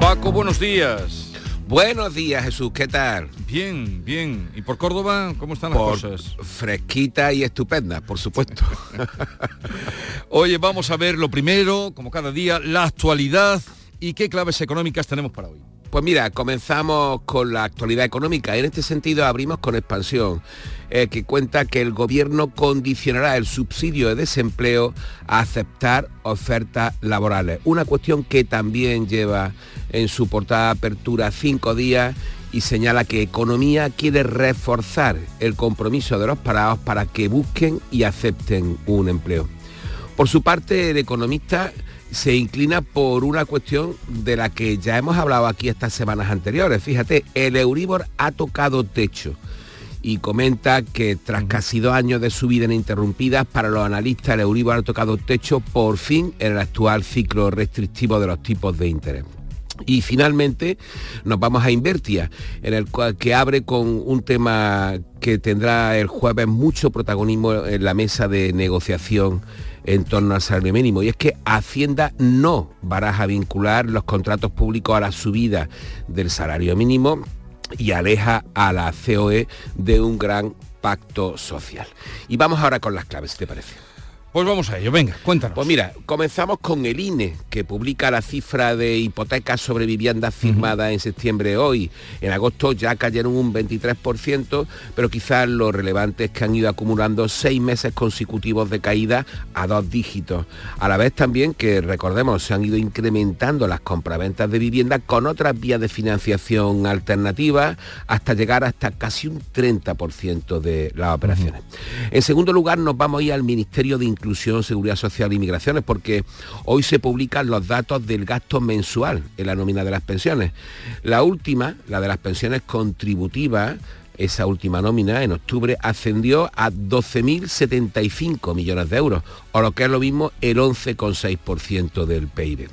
Paco, buenos días. Buenos días, Jesús, ¿qué tal? Bien, bien. ¿Y por Córdoba cómo están las cosas? fresquita y estupenda, por supuesto. [laughs] Oye, vamos a ver lo primero, como cada día, la actualidad y qué claves económicas tenemos para hoy. Pues mira, comenzamos con la actualidad económica. En este sentido abrimos con expansión, eh, que cuenta que el gobierno condicionará el subsidio de desempleo a aceptar ofertas laborales. Una cuestión que también lleva en su portada apertura cinco días y señala que Economía quiere reforzar el compromiso de los parados para que busquen y acepten un empleo. Por su parte, el economista se inclina por una cuestión de la que ya hemos hablado aquí estas semanas anteriores. Fíjate, el Euribor ha tocado techo y comenta que tras casi dos años de subida ininterrumpida, para los analistas el Euribor ha tocado techo por fin en el actual ciclo restrictivo de los tipos de interés. Y finalmente nos vamos a Invertia, en el cual que abre con un tema que tendrá el jueves mucho protagonismo en la mesa de negociación en torno al salario mínimo y es que Hacienda no baraja vincular los contratos públicos a la subida del salario mínimo y aleja a la COE de un gran pacto social. Y vamos ahora con las claves, te parece. Pues vamos a ello, venga, cuéntanos. Pues mira, comenzamos con el INE, que publica la cifra de hipotecas sobre viviendas firmadas en septiembre hoy. En agosto ya cayeron un 23%, pero quizás lo relevante es que han ido acumulando seis meses consecutivos de caída a dos dígitos. A la vez también que, recordemos, se han ido incrementando las compraventas de viviendas con otras vías de financiación alternativas hasta llegar hasta casi un 30% de las operaciones. En segundo lugar, nos vamos a ir al Ministerio de Inclusión, Seguridad Social y Migraciones, porque hoy se publican los datos del gasto mensual en la nómina de las pensiones. La última, la de las pensiones contributivas, esa última nómina en octubre ascendió a 12.075 millones de euros, o lo que es lo mismo el 11,6% del PIB.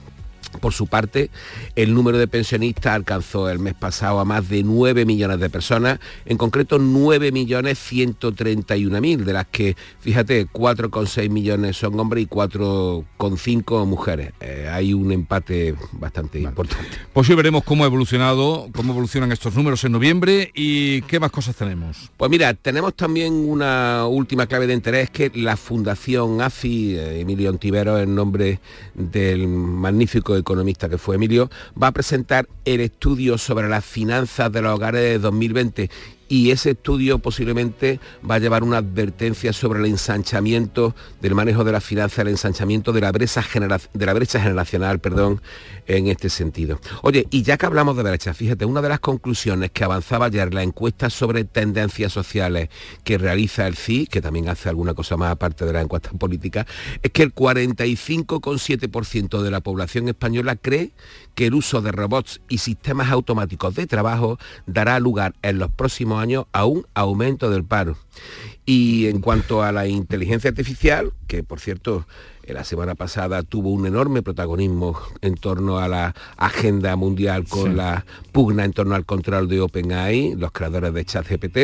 Por su parte, el número de pensionistas alcanzó el mes pasado a más de 9 millones de personas, en concreto 9 millones 131 mil, de las que, fíjate, 4,6 millones son hombres y 4,5 mujeres. Eh, hay un empate bastante importante. Pues hoy veremos cómo ha evolucionado, cómo evolucionan estos números en noviembre y qué más cosas tenemos. Pues mira, tenemos también una última clave de interés que la Fundación AFI, eh, Emilio Ontivero, en nombre del magnífico economista que fue Emilio, va a presentar el estudio sobre las finanzas de los hogares de 2020 y ese estudio posiblemente va a llevar una advertencia sobre el ensanchamiento del manejo de las finanzas, el ensanchamiento de la brecha, de la brecha generacional, perdón, en este sentido. Oye, y ya que hablamos de brecha, fíjate, una de las conclusiones que avanzaba ayer la encuesta sobre tendencias sociales que realiza el CI, que también hace alguna cosa más aparte de la encuesta política, es que el 45,7% de la población española cree que el uso de robots y sistemas automáticos de trabajo dará lugar en los próximos años a un aumento del paro. Y en cuanto a la inteligencia artificial, que por cierto la semana pasada tuvo un enorme protagonismo en torno a la agenda mundial con Sí. la pugna en torno al control de OpenAI, los creadores de ChatGPT,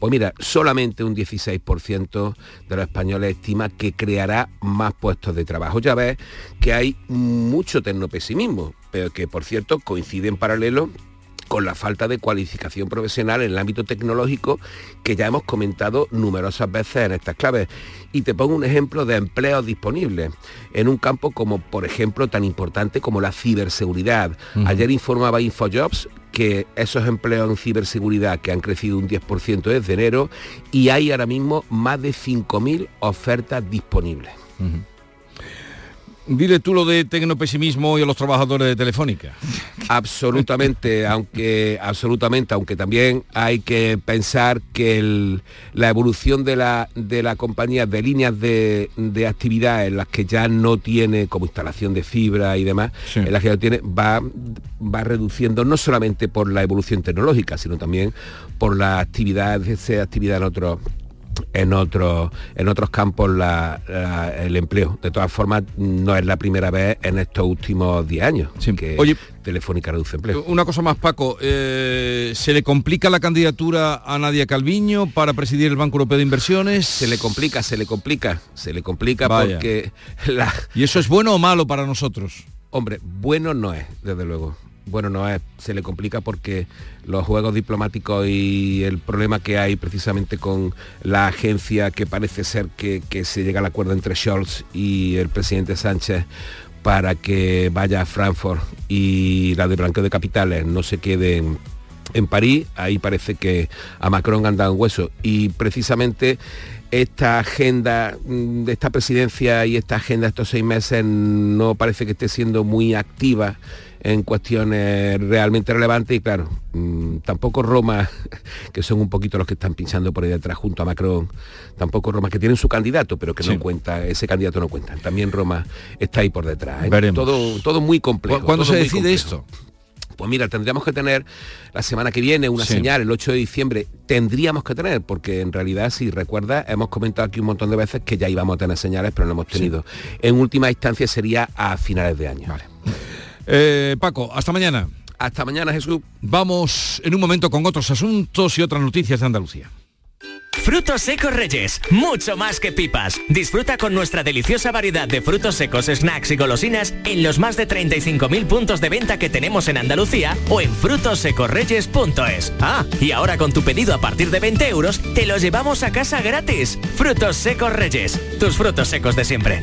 pues mira, solamente un 16% de los españoles estima que creará más puestos de trabajo. Ya ves que hay mucho tecnopesimismo, pero que por cierto coincide en paralelo con la falta de cualificación profesional en el ámbito tecnológico que ya hemos comentado numerosas veces en estas claves. Y te pongo un ejemplo de empleos disponibles en un campo como, por ejemplo, tan importante como la ciberseguridad. Ayer informaba Infojobs que esos empleos en ciberseguridad que han crecido un 10% desde enero y hay ahora mismo más de 5.000 ofertas disponibles. Dile tú lo de tecnopesimismo y a los trabajadores de Telefónica. [laughs] Absolutamente, aunque absolutamente, aunque también hay que pensar que el- la evolución de la, de la compañía de líneas de, de actividad en las que ya no tiene como instalación de fibra y demás, en las que ya tiene, va, va reduciendo no solamente por la evolución tecnológica, sino también por la actividad, esa actividad en otros en otros en otros campos la- la- el empleo. De todas formas, no es la primera vez en estos últimos 10 años que Oye, Telefónica reduce empleo. Una cosa más, Paco. eh, ¿Se le complica la candidatura a Nadia Calviño para presidir el Banco Europeo de Inversiones? Se le complica, se le complica, se le complica Vaya. porque la... ¿Y eso es bueno o malo para nosotros? Hombre, bueno no es, desde luego. Bueno, no es, se le complica porque los juegos diplomáticos y el problema que hay precisamente con la agencia que parece ser que, se llega al acuerdo entre Scholz y el presidente Sánchez para que vaya a Frankfurt y la de blanqueo de capitales no se quede en París, ahí parece que a Macron han dado un hueso. Y precisamente esta agenda mm, de esta presidencia y esta agenda de estos seis meses no parece que esté siendo muy activa en cuestiones realmente relevantes y claro, mm, tampoco Roma, [laughs] que son un poquito los que están pinchando por ahí detrás junto a Macron, tampoco Roma, que tienen su candidato, pero que no cuenta, ese candidato no cuenta. También Roma está ahí por detrás. ¿eh? Todo, todo muy complejo. ¿Cuándo se decide esto? Pues mira, tendríamos que tener la semana que viene una señal, el 8 de diciembre, tendríamos que tener, porque en realidad, si recuerdas, hemos comentado aquí un montón de veces que ya íbamos a tener señales, pero no hemos tenido. En última instancia sería a finales de año. Vale. Eh, Paco, hasta mañana. Hasta mañana, Jesús. Vamos en un momento con otros asuntos y otras noticias de Andalucía. Frutos secos Reyes, mucho más que pipas. Disfruta con nuestra deliciosa variedad de frutos secos, snacks y golosinas en los más de 35.000 puntos de venta que tenemos en Andalucía o en frutosecorreyes.es. Ah, y ahora con tu pedido a partir de 20 euros, te los llevamos a casa gratis. Frutos secos Reyes, tus frutos secos de siempre.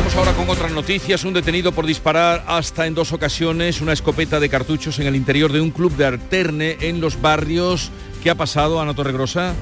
Vamos ahora con otras noticias. Un detenido por disparar hasta en dos ocasiones una escopeta de cartuchos en el interior de un club de alterne en los barrios. ¿Qué ha pasado, Ana Torregrosa?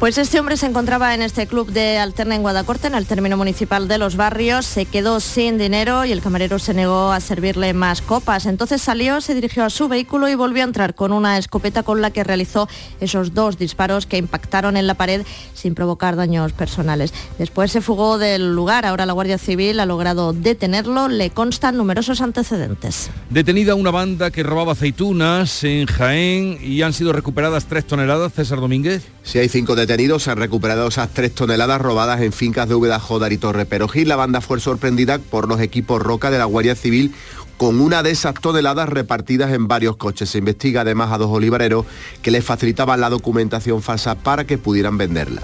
Pues este hombre se encontraba en este club de Alterna en Guadacorte, en el término municipal de Los Barrios, se quedó sin dinero y el camarero se negó a servirle más copas. Entonces salió, se dirigió a su vehículo y volvió a entrar con una escopeta con la que realizó esos dos disparos que impactaron en la pared sin provocar daños personales. Después se fugó del lugar, ahora la Guardia Civil ha logrado detenerlo, le constan numerosos antecedentes. Detenida una banda que robaba aceitunas en Jaén y han sido recuperadas tres toneladas, César Domínguez. Si hay cinco detenidos, han recuperado esas tres toneladas robadas en fincas de Úbeda, Jodar y Torre Perogil. La banda fue sorprendida por los equipos Roca de la Guardia Civil con una de esas toneladas repartidas en varios coches. Se investiga además a dos olivareros que les facilitaban la documentación falsa para que pudieran venderla.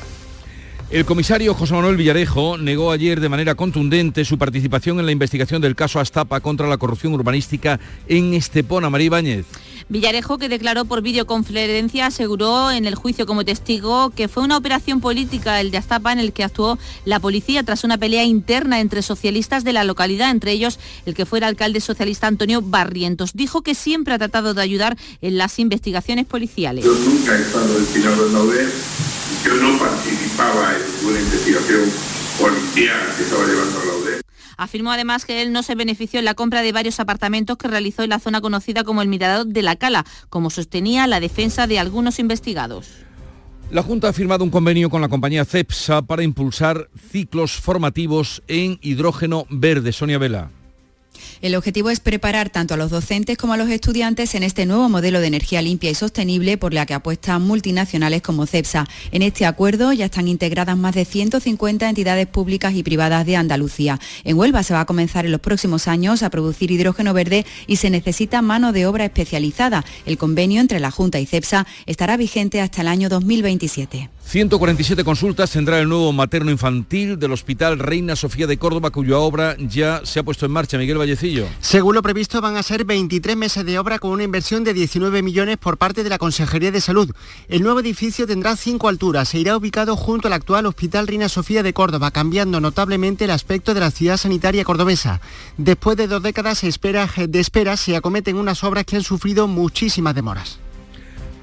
El comisario José Manuel Villarejo negó ayer de manera contundente su participación en la investigación del caso Astapa contra la corrupción urbanística en Estepona. María Ibáñez. Villarejo, que declaró por videoconferencia, aseguró en el juicio como testigo que fue una operación política, el de Astapa, en el que actuó la policía tras una pelea interna entre socialistas de la localidad, entre ellos el que fuera alcalde socialista Antonio Barrientos. Dijo que siempre ha tratado de ayudar en las investigaciones policiales. Yo nunca he estado del yo no participaba en ninguna investigación policial que estaba llevando a la Afirmó además que él no se benefició en la compra de varios apartamentos que realizó en la zona conocida como el Mirador de la Cala, como sostenía la defensa de algunos investigados. La Junta ha firmado un convenio con la compañía CEPSA para impulsar ciclos formativos en hidrógeno verde. Sonia Vela. El objetivo es preparar tanto a los docentes como a los estudiantes en este nuevo modelo de energía limpia y sostenible por la que apuestan multinacionales como CEPSA. En este acuerdo ya están integradas más de 150 entidades públicas y privadas de Andalucía. En Huelva se va a comenzar en los próximos años a producir hidrógeno verde y se necesita mano de obra especializada. El convenio entre la Junta y CEPSA estará vigente hasta el año 2027. 147 consultas tendrá el nuevo materno infantil del Hospital Reina Sofía de Córdoba, cuya obra ya se ha puesto en marcha. Miguel Vallecillo. Según lo previsto, van a ser 23 meses de obra con una inversión de 19 millones por parte de la Consejería de Salud. El nuevo edificio tendrá cinco alturas. Se irá ubicado junto al actual Hospital Reina Sofía de Córdoba, cambiando notablemente el aspecto de la ciudad sanitaria cordobesa. Después de dos décadas de espera, se acometen unas obras que han sufrido muchísimas demoras.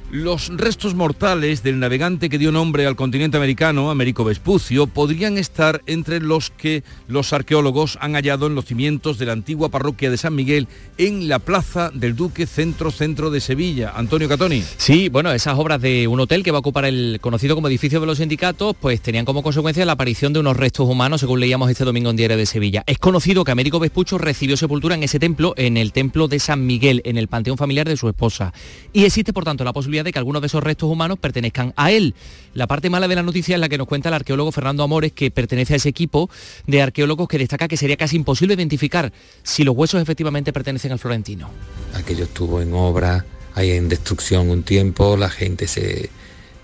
Los restos mortales del navegante que dio nombre al continente americano, Américo Vespucio, podrían estar entre los que los arqueólogos han hallado en los cimientos de la antigua parroquia de San Miguel en la Plaza del Duque Centro Centro de Sevilla. Antonio Catoni. Sí, bueno, esas obras de un hotel que va a ocupar el conocido como edificio de los sindicatos, pues tenían como consecuencia la aparición de unos restos humanos, según leíamos este domingo en Diario de Sevilla. Es conocido que Américo Vespucho recibió sepultura en ese templo, en el templo de San Miguel, en el panteón familiar de su esposa. Y existe, por tanto, la posibilidad de que algunos de esos restos humanos pertenezcan a él. La parte mala de la noticia es la que nos cuenta el arqueólogo Fernando Amores, que pertenece a ese equipo de arqueólogos que destaca que sería casi imposible identificar si los huesos efectivamente pertenecen al florentino. Aquello estuvo en obra, hay en destrucción un tiempo, la gente se...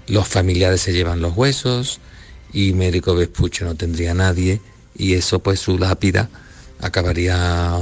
los familiares se llevan los huesos y médico Vespucho no tendría nadie y eso pues su lápida acabaría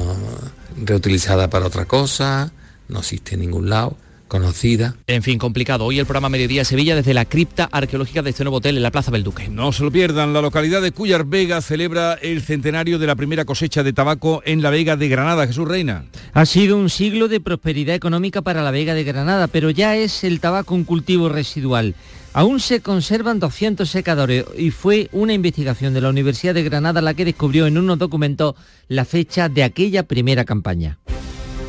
reutilizada para otra cosa, no existe en ningún lado conocida. En fin, complicado. Hoy el programa Mediodía Sevilla desde la cripta arqueológica de este nuevo hotel en la Plaza del Duque. No se lo pierdan, la localidad de Cuyar Vega celebra el centenario de la primera cosecha de tabaco en la Vega de Granada. Jesús Reina. Ha sido un siglo de prosperidad económica para la Vega de Granada, pero ya es el tabaco un cultivo residual. Aún se conservan 200 secadores y fue una investigación de la Universidad de Granada la que descubrió en unos documentos la fecha de aquella primera campaña.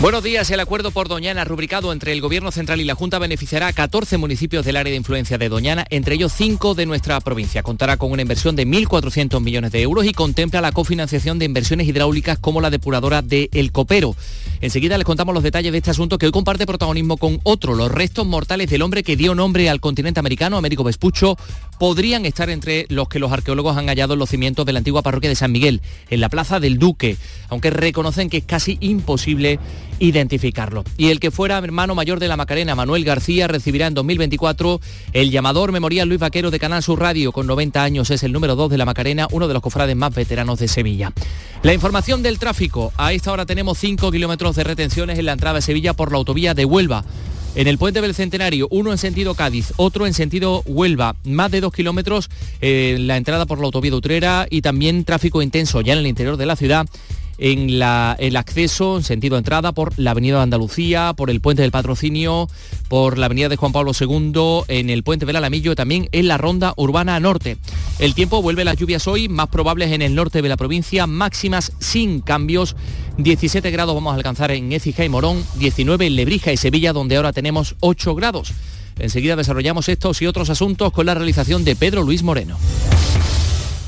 Buenos días. El acuerdo por Doñana rubricado entre el Gobierno Central y la Junta beneficiará a 14 municipios del área de influencia de Doñana, entre ellos 5 de nuestra provincia. Contará con una inversión de 1.400 millones de euros y contempla la cofinanciación de inversiones hidráulicas como la depuradora de El Copero. Enseguida les contamos los detalles de este asunto que hoy comparte protagonismo con otro. Los restos mortales del hombre que dio nombre al continente americano, Américo Vespucho, podrían estar entre los que los arqueólogos han hallado en los cimientos de la antigua parroquia de San Miguel, en la Plaza del Duque, aunque reconocen que es casi imposible identificarlo. Y el que fuera hermano mayor de la Macarena, Manuel García, recibirá en 2024 el llamador memorial Luis Vaquero de Canal Sur Radio, con 90 años, es el número 2 de la Macarena, uno de los cofrades más veteranos de Sevilla. La información del tráfico. A esta hora tenemos 5 kilómetros de retenciones en la entrada de Sevilla por la autovía de Huelva. En el puente del Centenario, uno en sentido Cádiz, otro en sentido Huelva, más de dos kilómetros en la entrada por la autovía de Utrera y también tráfico intenso ya en el interior de la ciudad en el acceso en sentido entrada por la Avenida de Andalucía, por el Puente del Patrocinio, por la Avenida de Juan Pablo II, en el Puente del Alamillo, también en la Ronda Urbana Norte. El tiempo vuelve las lluvias hoy, más probables en el norte de la provincia, máximas sin cambios. 17 grados vamos a alcanzar en Écija y Morón, 19 en Lebrija y Sevilla, donde ahora tenemos 8 grados. Enseguida desarrollamos estos y otros asuntos con la realización de Pedro Luis Moreno.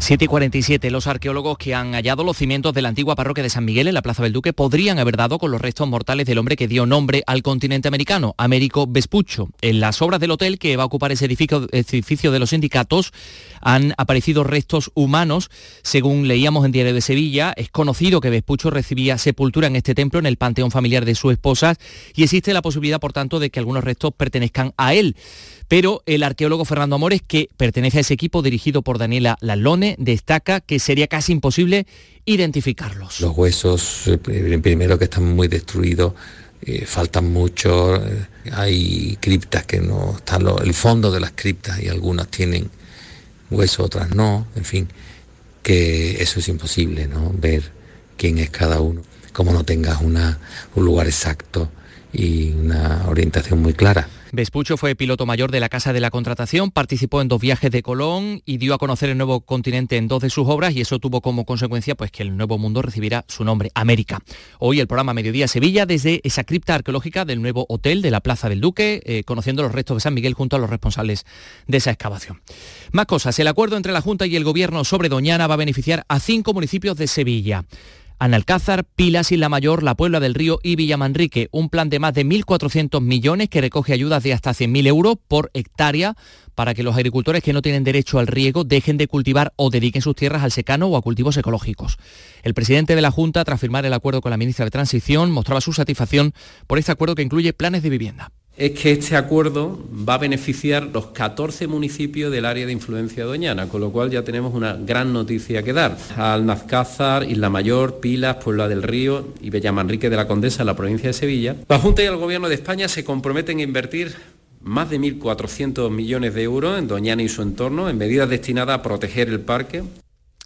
7 y 47. Los arqueólogos que han hallado los cimientos de la antigua parroquia de San Miguel en la Plaza del Duque podrían haber dado con los restos mortales del hombre que dio nombre al continente americano, Américo Vespucho. En las obras del hotel que va a ocupar ese edificio, de los sindicatos han aparecido restos humanos. Según leíamos en Diario de Sevilla, es conocido que Vespucho recibía sepultura en este templo, en el panteón familiar de su esposa, y existe la posibilidad, por tanto, de que algunos restos pertenezcan a él pero el arqueólogo Fernando Amores, que pertenece a ese equipo dirigido por Daniela Lalone, destaca que sería casi imposible identificarlos. Los huesos, eh, primero que están muy destruidos, eh, faltan mucho, eh, hay criptas que no están, el fondo de las criptas y algunas tienen huesos, otras no, en fin, que eso es imposible, ¿no? Ver quién es cada uno, como no tengas un lugar exacto y una orientación muy clara. Vespucho fue piloto mayor de la Casa de la Contratación, participó en dos viajes de Colón y dio a conocer el nuevo continente en dos de sus obras y eso tuvo como consecuencia pues, que el nuevo mundo recibirá su nombre, América. Hoy el programa Mediodía Sevilla desde esa cripta arqueológica del nuevo hotel de la Plaza del Duque, eh, conociendo los restos de San Miguel junto a los responsables de esa excavación. Más cosas, el acuerdo entre la Junta y el Gobierno sobre Doñana va a beneficiar a cinco municipios de Sevilla. Analcázar, Pilas, Isla Mayor, La Puebla del Río y Villamanrique. Un plan de más de 1.400 millones que recoge ayudas de hasta 100.000 euros por hectárea para que los agricultores que no tienen derecho al riego dejen de cultivar o dediquen sus tierras al secano o a cultivos ecológicos. El presidente de la Junta, tras firmar el acuerdo con la ministra de Transición, mostraba su satisfacción por este acuerdo que incluye planes de vivienda es que este acuerdo va a beneficiar los 14 municipios del área de influencia doñana, con lo cual ya tenemos una gran noticia que dar. Alnazcázar, Isla Mayor, Pilas, Puebla del Río y Bellamanrique de la Condesa, en la provincia de Sevilla. La Junta y el Gobierno de España se comprometen a invertir más de 1.400 millones de euros en Doñana y su entorno, en medidas destinadas a proteger el parque,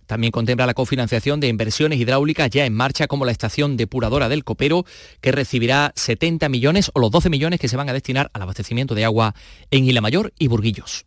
también contempla la cofinanciación de inversiones hidráulicas ya en marcha como la estación depuradora del Copero, que recibirá 70 millones o los 12 millones que se van a destinar al abastecimiento de agua en Mayor y Burguillos.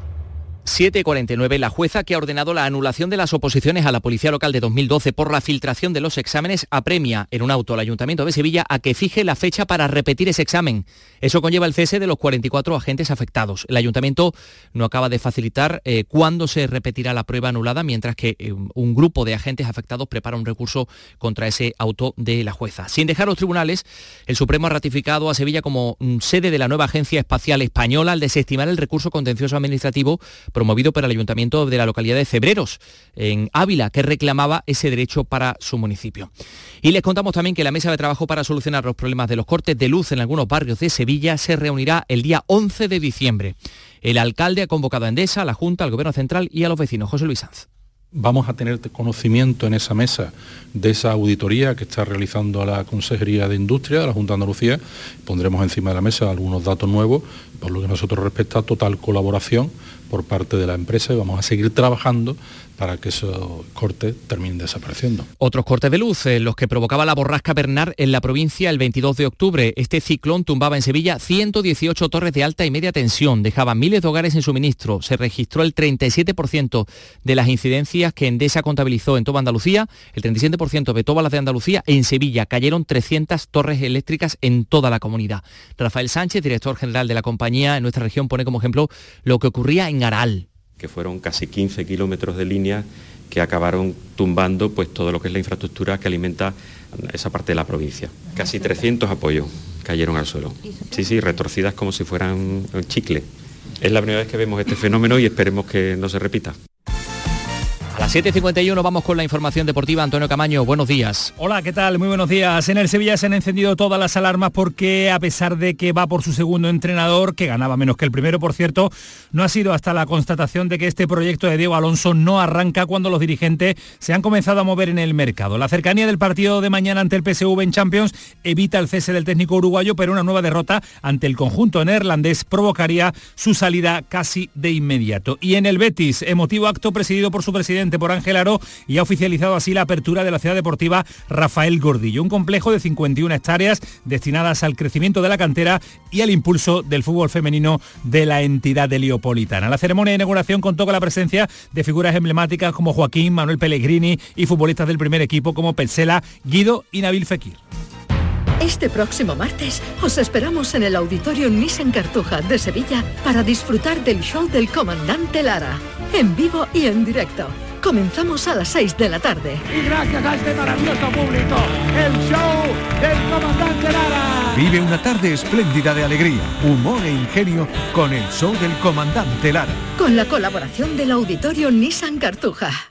749, la jueza que ha ordenado la anulación de las oposiciones a la Policía Local de 2012 por la filtración de los exámenes apremia en un auto al Ayuntamiento de Sevilla a que fije la fecha para repetir ese examen. Eso conlleva el cese de los 44 agentes afectados. El Ayuntamiento no acaba de facilitar eh, cuándo se repetirá la prueba anulada, mientras que eh, un grupo de agentes afectados prepara un recurso contra ese auto de la jueza. Sin dejar los tribunales, el Supremo ha ratificado a Sevilla como mm, sede de la nueva Agencia Espacial Española al desestimar el recurso contencioso administrativo promovido por el Ayuntamiento de la localidad de Cebreros, en Ávila, que reclamaba ese derecho para su municipio. Y les contamos también que la mesa de trabajo para solucionar los problemas de los cortes de luz en algunos barrios de Sevilla se reunirá el día 11 de diciembre. El alcalde ha convocado a Endesa, a la Junta, al Gobierno Central y a los vecinos. José Luis Sanz vamos a tener conocimiento en esa mesa de esa auditoría que está realizando la Consejería de Industria de la Junta de Andalucía. Pondremos encima de la mesa algunos datos nuevos, por lo que nosotros respecta total colaboración por parte de la empresa y vamos a seguir trabajando para que esos cortes terminen desapareciendo. Otros cortes de luz, eh, los que provocaba la borrasca Bernard en la provincia el 22 de octubre. Este ciclón tumbaba en Sevilla 118 torres de alta y media tensión, dejaba miles de hogares en suministro. Se registró el 37% de las incidencias que Endesa contabilizó en toda Andalucía, el 37% de todas las de Andalucía. En Sevilla cayeron 300 torres eléctricas en toda la comunidad. Rafael Sánchez, director general de la compañía en nuestra región, pone como ejemplo lo que ocurría en Aral que fueron casi 15 kilómetros de línea que acabaron tumbando pues todo lo que es la infraestructura que alimenta esa parte de la provincia. Casi 300 apoyos cayeron al suelo. Sí, sí, retorcidas como si fueran chicle. Es la primera vez que vemos este fenómeno y esperemos que no se repita. Las 7.51 vamos con la información deportiva. Antonio Camaño, buenos días. Hola, ¿qué tal? Muy buenos días. En el Sevilla se han encendido todas las alarmas porque a pesar de que va por su segundo entrenador, que ganaba menos que el primero, por cierto, no ha sido hasta la constatación de que este proyecto de Diego Alonso no arranca cuando los dirigentes se han comenzado a mover en el mercado. La cercanía del partido de mañana ante el PSV en Champions evita el cese del técnico uruguayo, pero una nueva derrota ante el conjunto neerlandés provocaría su salida casi de inmediato. Y en el Betis, emotivo acto presidido por su presidente por Ángel Aro y ha oficializado así la apertura de la ciudad deportiva Rafael Gordillo, un complejo de 51 hectáreas destinadas al crecimiento de la cantera y al impulso del fútbol femenino de la entidad heliopolitana. La ceremonia de inauguración contó con la presencia de figuras emblemáticas como Joaquín, Manuel Pellegrini y futbolistas del primer equipo como Petzela, Guido y Nabil Fekir. Este próximo martes os esperamos en el Auditorio Nissan Cartuja de Sevilla para disfrutar del show del comandante Lara, en vivo y en directo Comenzamos a las 6 de la tarde. Y gracias a este maravilloso público, el show del comandante Lara. Vive una tarde espléndida de alegría, humor e ingenio con el show del comandante Lara. Con la colaboración del auditorio Nissan Cartuja.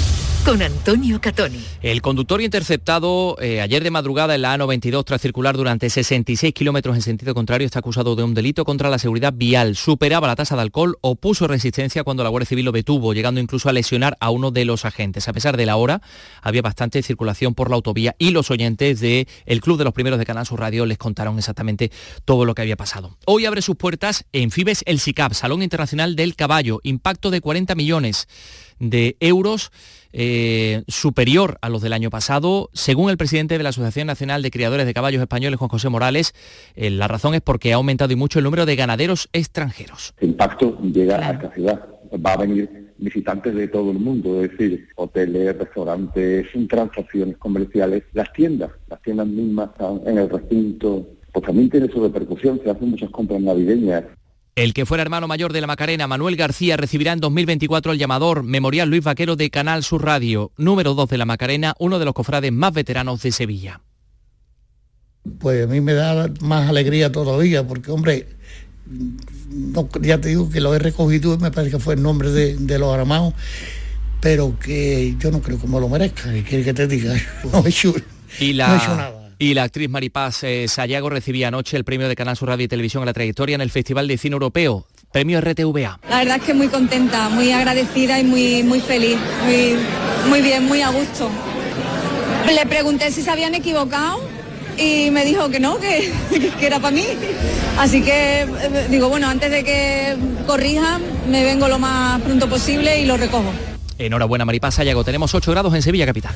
con Antonio Catoni. El conductor interceptado eh, ayer de madrugada en la A92 tras circular durante 66 kilómetros en sentido contrario está acusado de un delito contra la seguridad vial. Superaba la tasa de alcohol o puso resistencia cuando la Guardia Civil lo detuvo, llegando incluso a lesionar a uno de los agentes. A pesar de la hora, había bastante circulación por la autovía y los oyentes del el Club de los Primeros de Canal Sur Radio les contaron exactamente todo lo que había pasado. Hoy abre sus puertas en Fibes el SICAP, Salón Internacional del Caballo, impacto de 40 millones de euros eh, superior a los del año pasado. Según el presidente de la Asociación Nacional de Criadores de Caballos Españoles, Juan José Morales, eh, la razón es porque ha aumentado y mucho el número de ganaderos extranjeros. El impacto llega a esta ciudad. Va a venir visitantes de todo el mundo, es decir, hoteles, restaurantes, transacciones comerciales, las tiendas, las tiendas mismas están en el recinto, pues también tiene su repercusión, se hacen muchas compras navideñas, el que fuera hermano mayor de la Macarena, Manuel García, recibirá en 2024 el llamador Memorial Luis Vaquero de Canal Sur Radio, número 2 de la Macarena, uno de los cofrades más veteranos de Sevilla. Pues a mí me da más alegría todavía, porque hombre, ya te digo que lo he recogido, me parece que fue el nombre de, los aramados, pero que yo no creo que me lo merezca, que quiere que te diga, [laughs] no he hecho, y la... no he hecho nada. Y la actriz Maripaz eh, Sayago recibía anoche el premio de Canal Sur Radio y Televisión a la trayectoria en el Festival de Cine Europeo, premio RTVA. La verdad es que muy contenta, muy agradecida y muy, muy feliz, muy, muy bien, muy a gusto. Le pregunté si se habían equivocado y me dijo que no, que, [laughs] que era para mí. Así que eh, digo, bueno, antes de que corrijan, me vengo lo más pronto posible y lo recojo. Enhorabuena Maripaz Sayago, tenemos 8 grados en Sevilla Capital.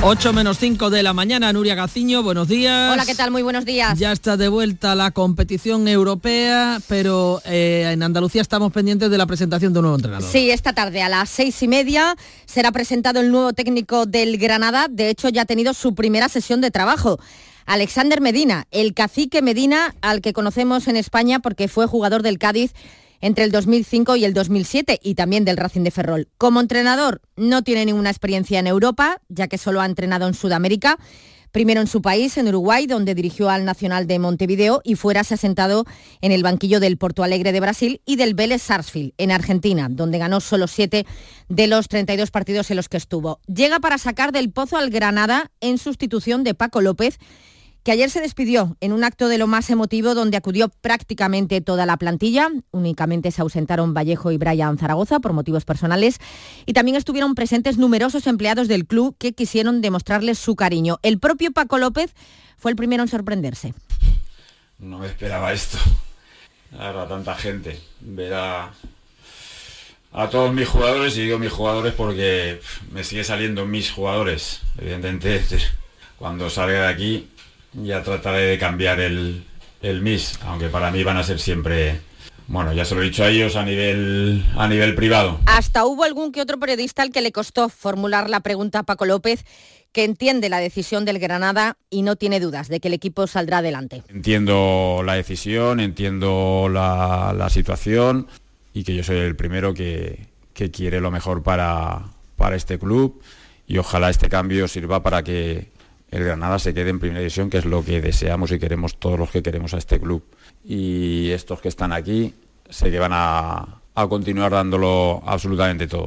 8 menos 5 de la mañana, Nuria Gaciño, buenos días. Hola, ¿qué tal? Muy buenos días. Ya está de vuelta la competición europea, pero eh, en Andalucía estamos pendientes de la presentación de un nuevo entrenador. Sí, esta tarde a las seis y media será presentado el nuevo técnico del Granada. De hecho, ya ha tenido su primera sesión de trabajo. Alexander Medina, el cacique Medina, al que conocemos en España porque fue jugador del Cádiz entre el 2005 y el 2007 y también del Racing de Ferrol. Como entrenador no tiene ninguna experiencia en Europa, ya que solo ha entrenado en Sudamérica. Primero en su país, en Uruguay, donde dirigió al Nacional de Montevideo y fuera se ha sentado en el banquillo del Porto Alegre de Brasil y del Vélez Sarsfield, en Argentina, donde ganó solo siete de los 32 partidos en los que estuvo. Llega para sacar del pozo al Granada en sustitución de Paco López, que ayer se despidió en un acto de lo más emotivo donde acudió prácticamente toda la plantilla. Únicamente se ausentaron Vallejo y Brian Zaragoza por motivos personales y también estuvieron presentes numerosos empleados del club que quisieron demostrarles su cariño. El propio Paco López fue el primero en sorprenderse. No me esperaba esto. La tanta gente. Ver a, a todos mis jugadores, y digo mis jugadores porque me sigue saliendo mis jugadores. Evidentemente, [laughs] cuando salga de aquí ya trataré de cambiar el, el MIS, aunque para mí van a ser siempre bueno, ya se lo he dicho a ellos a nivel, a nivel privado. Hasta hubo algún que otro periodista al que le costó formular la pregunta a Paco López, que entiende la decisión del Granada y no tiene dudas de que el equipo saldrá adelante. Entiendo la decisión, entiendo la, la situación y que yo soy el primero que, que quiere lo mejor para, para este club y ojalá este cambio sirva para que el Granada se quede en primera división, que es lo que deseamos y queremos todos los que queremos a este club. Y estos que están aquí sé que van a, a continuar dándolo absolutamente todo.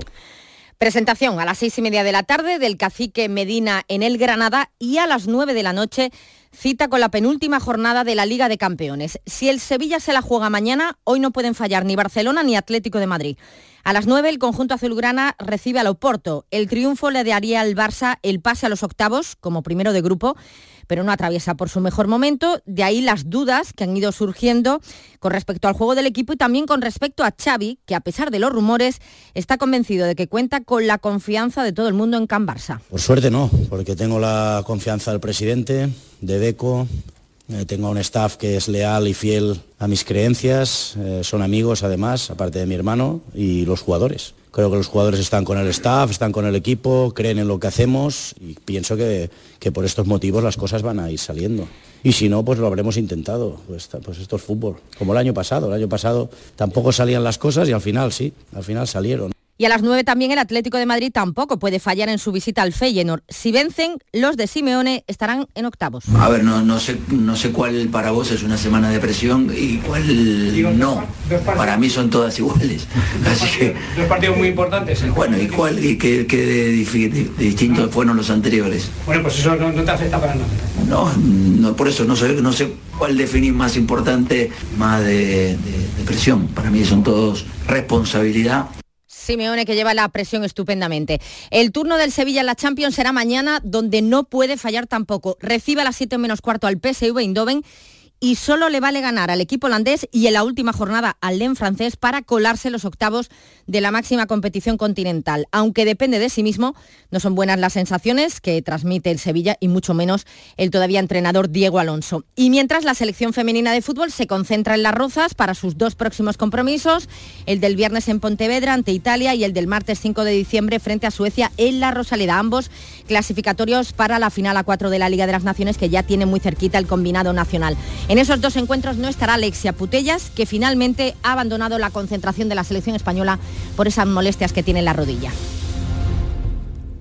Presentación a las seis y media de la tarde del cacique Medina en el Granada y a las nueve de la noche cita con la penúltima jornada de la Liga de Campeones. Si el Sevilla se la juega mañana, hoy no pueden fallar ni Barcelona ni Atlético de Madrid. A las 9 el conjunto azulgrana recibe al Oporto. El triunfo le daría al Barça el pase a los octavos como primero de grupo pero no atraviesa por su mejor momento. De ahí las dudas que han ido surgiendo con respecto al juego del equipo y también con respecto a Xavi, que a pesar de los rumores está convencido de que cuenta con la confianza de todo el mundo en Can Barça. Por suerte no, porque tengo la confianza del presidente, de Deco, eh, tengo un staff que es leal y fiel a mis creencias, eh, son amigos además, aparte de mi hermano, y los jugadores. Creo que los jugadores están con el staff, están con el equipo, creen en lo que hacemos y pienso que, que por estos motivos las cosas van a ir saliendo. Y si no, pues lo habremos intentado. Pues, pues esto es fútbol. Como el año pasado. El año pasado tampoco salían las cosas y al final sí, al final salieron. Y a las 9 también el Atlético de Madrid tampoco puede fallar en su visita al Feyenoord. Si vencen, los de Simeone estarán en octavos. A ver, no, no, sé, no sé cuál para vos es una semana de presión y cuál no. Para mí son todas iguales. [laughs] Así que, dos partidos muy importantes. Bueno, ¿y cuál y qué, distintos fueron los anteriores? Bueno, pues eso no, te afecta para nada. No, no, por eso no sé, no sé cuál definir más importante, más de presión. Para mí son todos responsabilidad Simeone que lleva la presión estupendamente. El turno del Sevilla en la Champions será mañana, donde no puede fallar tampoco. Recibe a las 7 menos cuarto al PSV Eindhoven y solo le vale ganar al equipo holandés y en la última jornada al Len francés para colarse los octavos de la máxima competición continental. Aunque depende de sí mismo, no son buenas las sensaciones que transmite el Sevilla y mucho menos el todavía entrenador Diego Alonso. Y mientras la selección femenina de fútbol se concentra en las rozas para sus dos próximos compromisos, el del viernes en Pontevedra ante Italia y el del martes 5 de diciembre frente a Suecia en la Rosaleda, ambos clasificatorios para la final a 4 de la Liga de las Naciones que ya tiene muy cerquita el combinado nacional. En esos dos encuentros no estará Alexia Putellas, que finalmente ha abandonado la concentración de la selección española por esas molestias que tiene en la rodilla.